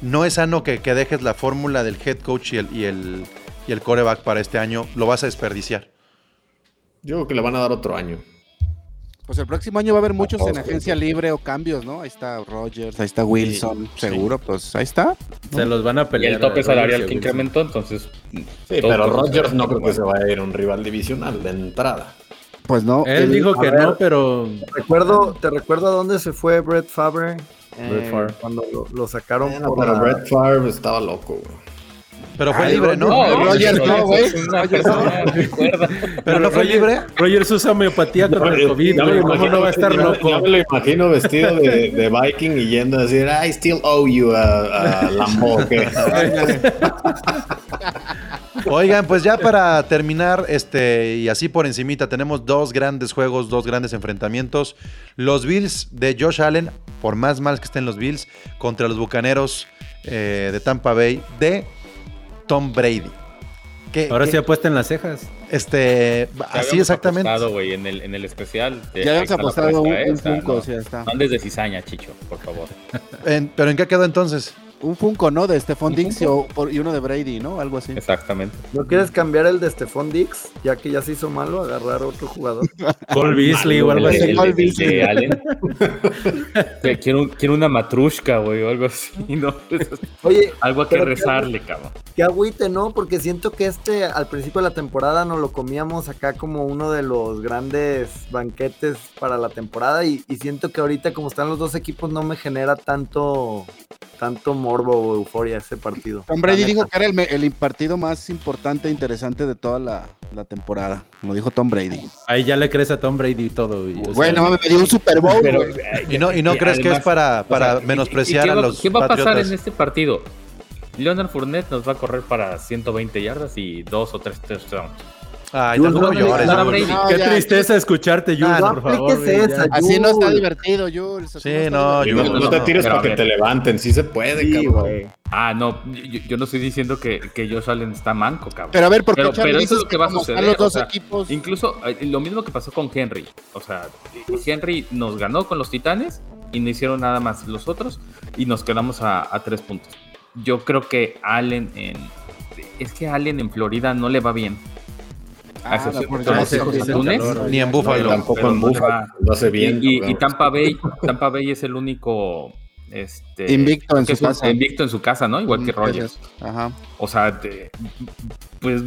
no es sano que, que dejes la fórmula del head coach y el, y, el, y el coreback para este año. Lo vas a desperdiciar. Yo creo que le van a dar otro año. Pues el próximo año va a haber muchos en agencia libre o cambios, ¿no? Ahí está Rogers, ahí está Wilson, Sí, seguro, pues ahí está. Se los van a Y pelear. el tope salarial que y incrementó, entonces. Sí, pero ver no creo que se vaya a ir a un rival divisional de entrada. Pues no. Él el- dijo que ver. no, pero Recuerdo, ¿Te recuerdo a dónde se fue Brett Favre? Eh, Brett Favre. Cuando lo, lo sacaron Bueno, por pero la- Brett Favre estaba loco, güey. Pero fue Ay, libre, ¿no? No, Rodgers no, güey. Pero no fue libre. Rogers usa homeopatía contra el COVID, Ya me güey. lo ¿Cómo imagino no va a estar vestido- loco? Ya me lo imagino vestido de, de Viking y yendo a decir, I still owe you a, a Lambo. Oigan, pues ya para terminar, este, y así por encimita, tenemos dos grandes juegos, dos grandes enfrentamientos. Los Bills de Josh Allen, por más mal que estén los Bills, contra los Bucaneros eh, de Tampa Bay de Tom Brady. Que, Ahora que, sí apuesten las cejas. este, Ya así exactamente. apostado, güey, en el, en el especial. de- Ya habíamos apostado un, apuesta, ¿eh? un no- está. No andes de cizaña, Chicho, por favor. En- pero ¿en qué quedó entonces? Un Funko, ¿no? De Stephon ¿Un Diggs y, y uno de Brady, ¿no? Algo así. Exactamente. ¿No quieres cambiar el de Stephon Dix? Ya que ya se hizo malo, agarrar otro jugador. Cole Beasley o algo así. Cole Beasley. Allen. Quiero, quiero una matrushka, güey, o algo así, ¿no? Oye, Algo a que rezarle, cabrón. qué agüite, ¿no? Porque siento que este al principio de la temporada nos lo comíamos acá como uno de los grandes banquetes para la temporada y, y siento que ahorita como están los dos equipos no me genera tanto tanto morbo o euforia ese partido. Tom Brady dijo que era el, partido más importante e interesante de toda la, la temporada. Como dijo Tom Brady. Ahí ya le crees a Tom Brady y todo. güey. O sea, Bueno, me dio un Super Bowl, Pero. ¿Y no, y no Y crees que es para, o para sea, menospreciar ¿y- y a los ¿Qué va a pasar Patriotas? en este partido? Leonard Fournette nos va a correr para 120 yardas y dos o tres touchdowns. Ay, Jules, tampoco no, no, llores. no, Jules. Qué ya, tristeza escucharte, Jules, Ah, no por favor. güey, esa, Así no está Jules. divertido, Jules. así Sí, no, divertido. no, yo- no te tires para que te levanten, sí se puede, Sí, cabrón. güey. Ah, no, yo, yo no estoy diciendo que, que Josh Allen está manco, cabrón. Pero a ver, ¿por qué Pero- pero eso es lo que va a suceder, los dos o sea, equipos? Incluso eh, lo mismo que pasó con Henry. O sea, Henry nos ganó con los Titanes y no hicieron nada más los otros y nos quedamos a, a tres puntos. Yo creo que Allen en... Es que Allen en Florida no le va bien. Ah, Ni en No, Buffalo. tampoco pero en no Buffalo. va. Lo hace bien. y, y- cabrón. y Tampa Bay, Tampa Bay es el único este, Invicto en que su es casa. Invicto en su casa, ¿no? Igual que Rogers. Ajá. O sea, pues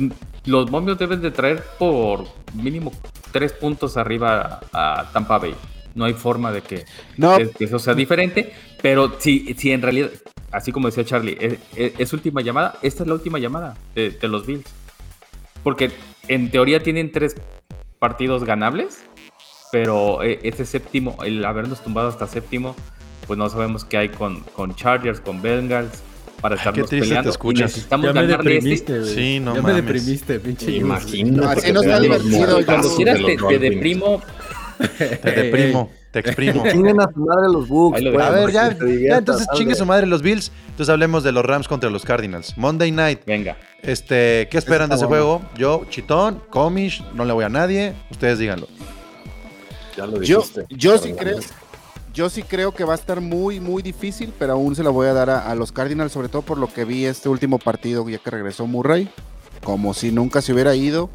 los momios deben de traer por mínimo tres puntos arriba a, a Tampa Bay. No hay forma de que, No, es- que eso sea diferente, pero si, si en realidad, así como decía Charlie, es, es- es última llamada, esta es la última llamada de, de los Bills. Porque en teoría tienen tres partidos ganables, pero este séptimo, el habernos tumbado hasta séptimo, pues no sabemos qué hay con, con Chargers, con Bengals, para Ay, estarnos qué triste te peleando. y escuchas. necesitamos Ya me ganarle este. Sí, no Ya mames. me deprimiste, pinche. Imagínate. Así que no te está divertido, Cuando quieras de te, te deprimo, Te deprimo, te exprimo. Chinguen a su madre los Bucks. Lo pues, A ver, ya, ya entonces chingue su madre los Bills. Entonces hablemos de los Rams contra los Cardinals. Monday Night. venga. Este, ¿qué esperan de ese bueno. juego? Yo, Chitón, Comish, no le voy a nadie. Ustedes díganlo. Ya lo Yo, dijiste. yo sí Perdón. creo, yo sí creo que va a estar muy, muy difícil, pero aún se la voy a dar a, a los Cardinals, sobre todo por lo que vi este último partido, ya que regresó Murray, como si nunca se hubiera ido.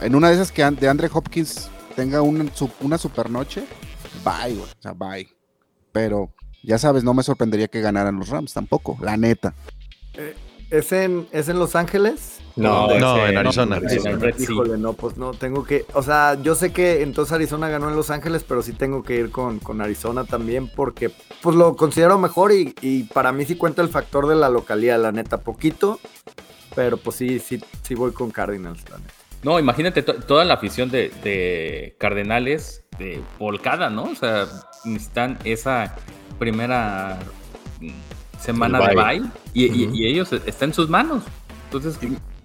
En una de esas que de Andre Hopkins tenga una, una super noche, bye, güey, o sea, bye. Pero ya sabes, no me sorprendería que ganaran los Rams tampoco, la neta. ¿Es en, ¿Es en Los Ángeles? No, No, en Arizona. En el Red Sea. Híjole, no, pues no, tengo que, o sea, yo sé que entonces Arizona ganó en Los Ángeles, pero sí tengo que ir con, con Arizona también porque pues lo considero mejor y, y para mí sí cuenta el factor de la localidad, la neta, poquito, pero pues sí, sí, sí voy con Cardinals, la neta. No, imagínate to- toda la afición de, de Cardenales de volcada, ¿no? O sea, necesitan esa primera semana de bye. y, y- y ellos está en sus manos. Entonces,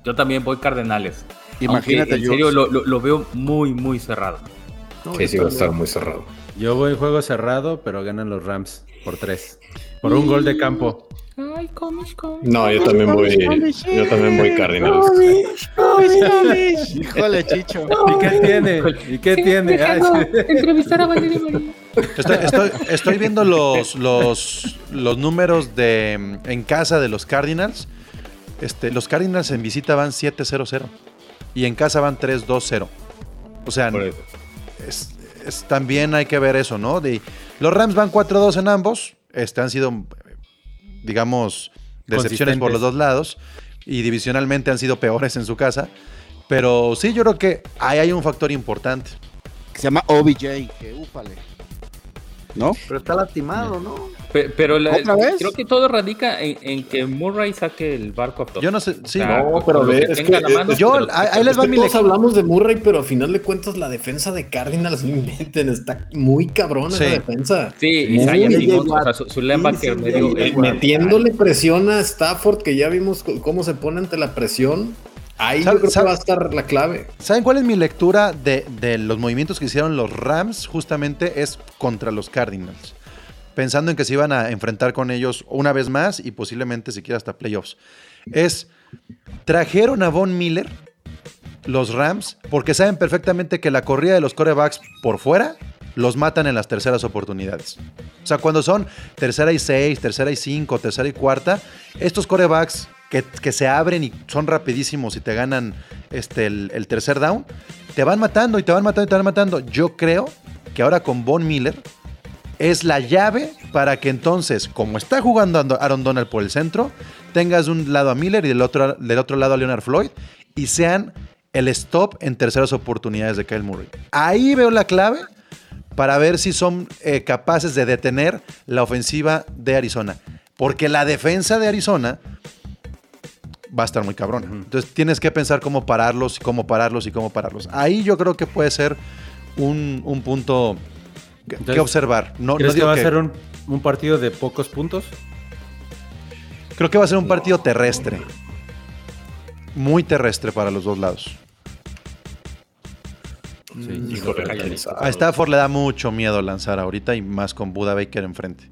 yo también voy Cardenales. Imagínate, Aunque, en serio, Jules. lo, lo- lo veo muy, muy cerrado. No, Sí, yo sí, va a estar muy cerrado. Yo voy en juego cerrado, pero ganan los Rams por tres. Por un gol de campo. No, yo también voy, yo también voy Cardinals. Híjole, Chicho. ¿Y qué tiene? ¿Y qué tiene? Ay, sí. entrevistar a Valeria María. Estoy, estoy- estoy viendo los, los, los números de mm, en casa de los Cardinals. Este, los Cardinals en visita van 7-0-0 y en casa van 3-2-0. O sea, es, es- también hay que ver eso, ¿no? De, los Rams van 4-2 en ambos. Este, han sido, digamos, decepciones por los dos lados. Y divisionalmente han sido peores en su casa. Pero sí, yo creo que ahí hay un factor importante. Que se llama OBJ, que úpale. ¿No? Pero está lastimado, ¿no? Pe- Pero la- ¿Otra vez? creo que todo radica en, en que Murray saque el barco a flote. Yo no sé, sí. O sea, No, pero ver, que es que, a la mano, eh, yo- pero- ahí- ahí les va mi todos hablamos de Murray, pero a final de cuentas la defensa de Cardinals, no inventen, está muy cabrona Sí. esa defensa. Sí, Muy Isaiah o sea, su, su linebacker Sí, sí, medio. eh. Metiéndole presión a Stafford, que ya vimos cómo se pone ante la presión. Ahí ¿Sabe- yo creo sabe- que va a estar la clave. ¿Saben cuál es mi lectura de, de los movimientos que hicieron los Rams? Justamente es contra los Cardinals. Pensando en que se iban a enfrentar con ellos una vez más y posiblemente siquiera hasta playoffs. Es, trajeron a Von Miller, los Rams, porque saben perfectamente que la corrida de los corebacks por fuera los matan en las terceras oportunidades. O sea, cuando son tercera y seis, tercera y cinco, tercera y cuarta, estos corebacks que, se abren y son rapidísimos y te ganan este, el, tercer down, te van matando y te van matando y te van matando. Yo creo que ahora con Von Miller es la llave para que entonces, como está jugando Ando- Aaron Donald por el centro, tengas de un lado a Miller y del otro, del otro lado a Leonard Floyd y sean el stop en terceras oportunidades de Kyle Murray. Ahí veo la clave para ver si son eh, capaces de detener la ofensiva de Arizona. Porque la defensa de Arizona va a estar muy cabrona. Entonces tienes que pensar cómo pararlos, cómo pararlos y cómo pararlos. Ahí yo creo que puede ser un, un punto que, observar. No, no ¿Crees que va a ser un, un partido de pocos puntos? Creo que va a ser un partido terrestre. Muy terrestre para los dos lados. Sí, Híjole, A Stafford le da mucho miedo lanzar ahorita y más con Buda Baker enfrente.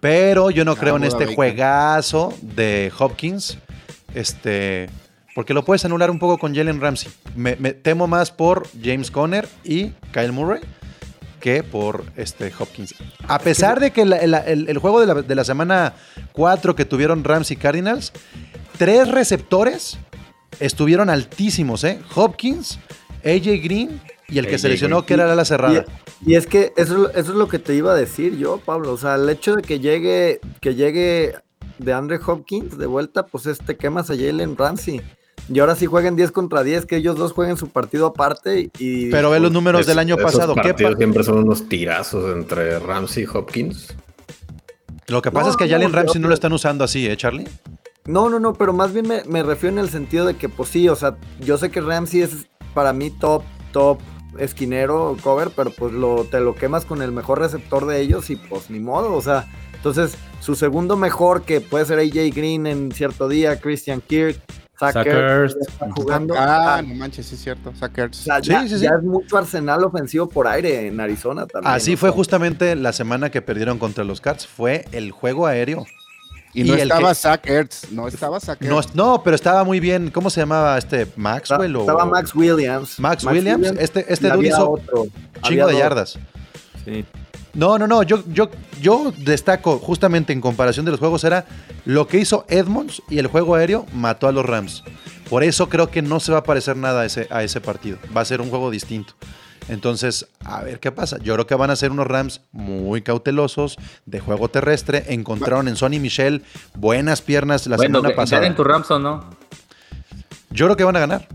Pero yo no creo en Buda este Baker. juegazo de Hopkins. Este. Porque lo puedes anular un poco con Jalen Ramsey. Me, me temo más por James Conner y Kyle Murray que por este Hopkins. A pesar de que la- la- el, el juego de la, de la semana 4 que tuvieron Rams y Cardinals, tres receptores estuvieron altísimos, ¿eh? Hopkins, AJ Green y el que AJ se lesionó Green. que era la cerrada. Y, y es que eso, es- eso es lo que te iba a decir yo, Pablo. O sea, el hecho de que llegue, que llegue de Andre Hopkins de vuelta, pues este quemas a Jalen Ramsey. Y ahora sí jueguen 10 contra 10, que ellos dos jueguen su partido aparte y... Pero ve los números Es- del año esos pasado. ¿Qué partidos pa- siempre son unos tirazos entre Ramsey y Hopkins. Lo que pasa No, es que a Jalen Ramsey no lo están usando así, ¿eh, Charlie? No, no, no, pero más bien me, me refiero en el sentido de que, pues sí, o sea, yo sé que Ramsey es para mí top, top esquinero, cover, pero pues lo, te lo quemas con el mejor receptor de ellos y pues ni modo, o sea, entonces su segundo mejor, que puede ser AJ Green en cierto día, Christian Kirk, ya está jugando. Ah, Ah, no manches, sí es cierto. Sackers. o sea, Sí, ya, sí, sí. ya es mucho arsenal ofensivo por aire en Arizona también. Así fue justamente la semana que perdieron contra los Cards. Fue el juego aéreo. Y no y estaba que- Zach Ertz. No estaba Zach No, Ertz. no, pero estaba muy bien. ¿Cómo se llamaba este? ¿Maxwell o Estaba Max Williams. Max Williams? Este- este dude hizo otro, chingo había de dos. yardas? Sí. No, no, no. Yo, yo, yo destaco justamente en comparación de los juegos era lo que hizo Edmonds y el juego aéreo mató a los Rams. Por eso creo que no se va a parecer nada a ese, a ese partido. Va a ser un juego distinto. Entonces, a ver qué pasa. Yo creo que van a ser unos Rams muy cautelosos de juego terrestre. Encontraron en Sonny Michel buenas piernas la bueno, semana pasada. ¿ganen tu Rams o no? Yo creo que van a ganar.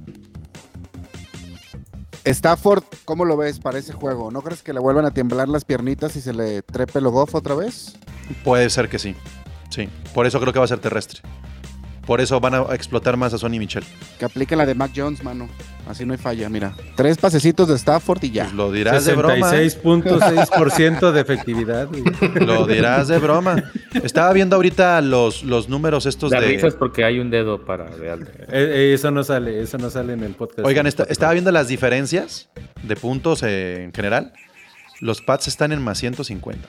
Stafford, ¿cómo lo ves para ese juego? ¿No crees que le vuelvan a temblar las piernitas y se le trepe el otra vez? Puede ser que sí. Sí. Por eso creo que va a ser terrestre. Por eso van a explotar más a Sonny Michel. Que apliquen la de Mac Jones, mano. Así no hay falla, mira. Tres pasecitos de Stafford y ya. Pues lo dirás de broma. 66.6% de efectividad. güey. Lo dirás de broma. Estaba viendo ahorita los, los números estos La de. porque hay un dedo para. Eh, eh, eso no sale, eso no sale en el podcast. Oigan, esta- estaba viendo las diferencias de puntos eh, en general. Los Pats están en más 150.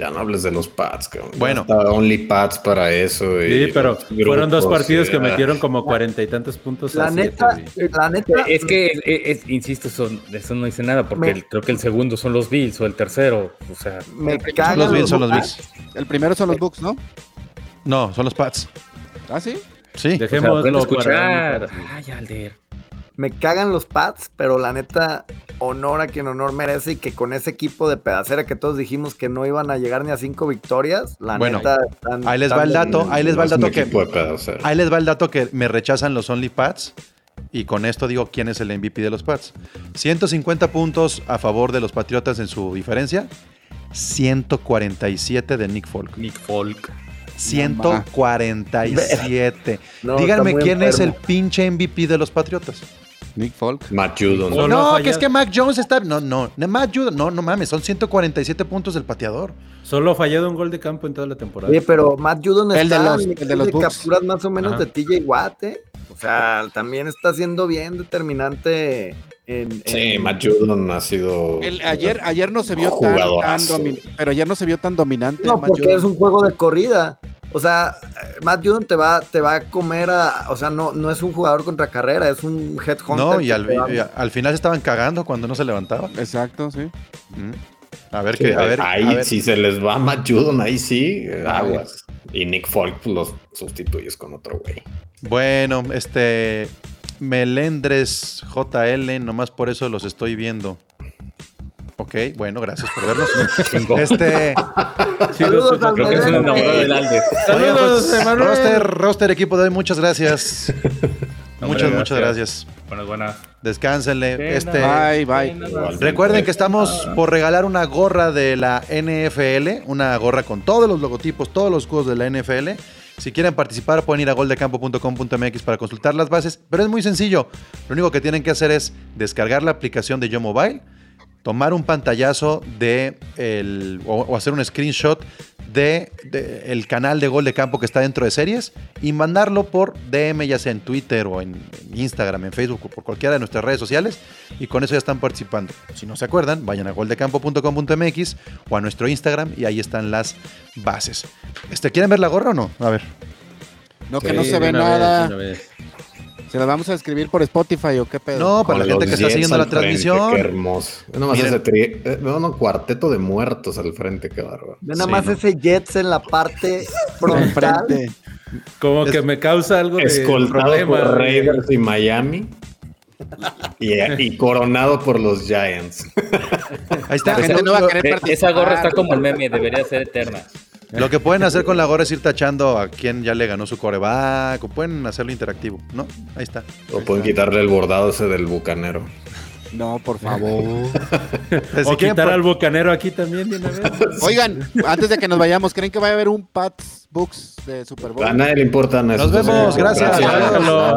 Ya no hables de los Pats, cabrón. Bueno. Only Pats para eso. y Sí, pero fueron dos partidos y, que metieron como cuarenta y tantos puntos. La neta, la neta, Es que, es- es- insisto, son, eso no dice nada, porque Me- el- creo que el segundo son los Bills o el tercero. O sea, me Son cagan los Bills, son los. Bills. El primero son los Bucks, ¿no? No, son los Pats. ¿Ah, sí? Sí. o sea, Dejémoslo para- escuchar. Ay, Alder. Me cagan los Pats, pero la neta, honor a quien honor merece y que con ese equipo de pedacera que todos dijimos que no iban a llegar ni a cinco victorias, la Bueno, neta. están- ahí les va el dato, ahí les va el no es un dato que equipo de pedos, ahí les va el dato que me rechazan los Only Pats y con esto digo quién es el MVP de los Pats. 150 puntos a favor de los Patriotas en su diferencia, 147 de Nick Folk. Nick Folk. 147. No, Díganme quién es el pinche MVP de los Patriotas. Nick Folk. Matt Judon. No, fallado. que es que Mac Jones está. No, no, no, Mac Jones- no, no mames, son 147 puntos del pateador. Solo ha fallado un gol de campo en toda la temporada. Oye, pero Matt Judon El de está los- a el de nivel los de Bucks. capturas más o menos Ajá. de TJ Watt, ¿eh? O sea, también está siendo bien determinante en... Sí, en- Matt Judon ha sido. El- ayer, ayer no se vio tan, tan Jugadorazo. domin- pero ayer no se vio tan dominante. No, Matt porque Judon. es un juego de corrida. O sea, Matt Judon te va, te va a comer a... O sea, no, no es un jugador contra carrera, es un headhunter. No, y al, y final se estaban cagando cuando no se levantaba. Exacto, sí. Mm. A ver Sí, qué, a ver, ahí, a ver. si se les va Matt Judon, ahí sí, aguas. Y Nick Folk pues, los sustituyes con otro güey. Bueno, este Melendres JL, nomás por eso los estoy viendo. Ok, bueno, gracias por verlos. este, Saludos al Creo que es un enamorado del oigan, pues, Saludos, Emanuel. roster, roster equipo de hoy, muchas gracias. muchas, Hombre, muchas gracias. Buenas, buenas. Descánsenle. De Este. Bye, bye. Recuerden que estamos por regalar una gorra de la NFL, una gorra con todos los logotipos, todos los escudos de la NFL. Si quieren participar, pueden ir a goldecampo.com.mx para consultar las bases, pero es muy sencillo. Lo único que tienen que hacer es descargar la aplicación de Yo Mobile, tomar un pantallazo de el, o, o hacer un screenshot de, de el canal de Gol de Campo que está dentro de series y mandarlo por DM, ya sea en Twitter o en, en Instagram, en Facebook o por cualquiera de nuestras redes sociales y con eso ya están participando. Si no se acuerdan, vayan a goldecampo.com.mx o a nuestro Instagram y ahí están las bases. Este, ¿Quieren ver la gorra o no? A ver. No, que no se ve nada. vez. ¿Se las vamos a escribir por Spotify o qué pedo? No, para la gente que está siguiendo la frente, transmisión. Qué hermoso. Nada más Miren. ese tri- eh, no, no, cuarteto de muertos al frente, qué bárbaro. Ve nada Sí, más ¿no? ese Jets en la parte frontal. Como Es- que me causa algo de Escoltado problema. por. Raiders y Miami. Y, y coronado por los Giants. Ahí está. La gente no va a querer Eh, participar. Esa gorra está como el meme, debería ser eterna. Lo que pueden hacer con la gorra es ir tachando a quien ya le ganó su coreback o pueden hacerlo interactivo, ¿no? Ahí está. O pueden quitarle el bordado ese del bucanero. No, por favor. O quitar al bocanero aquí también de una vez. Oigan, antes de que nos vayamos, ¿creen que va a haber un Pats Books de Super Bowl? A nadie le importan Nos vemos, gracias. Déjalo.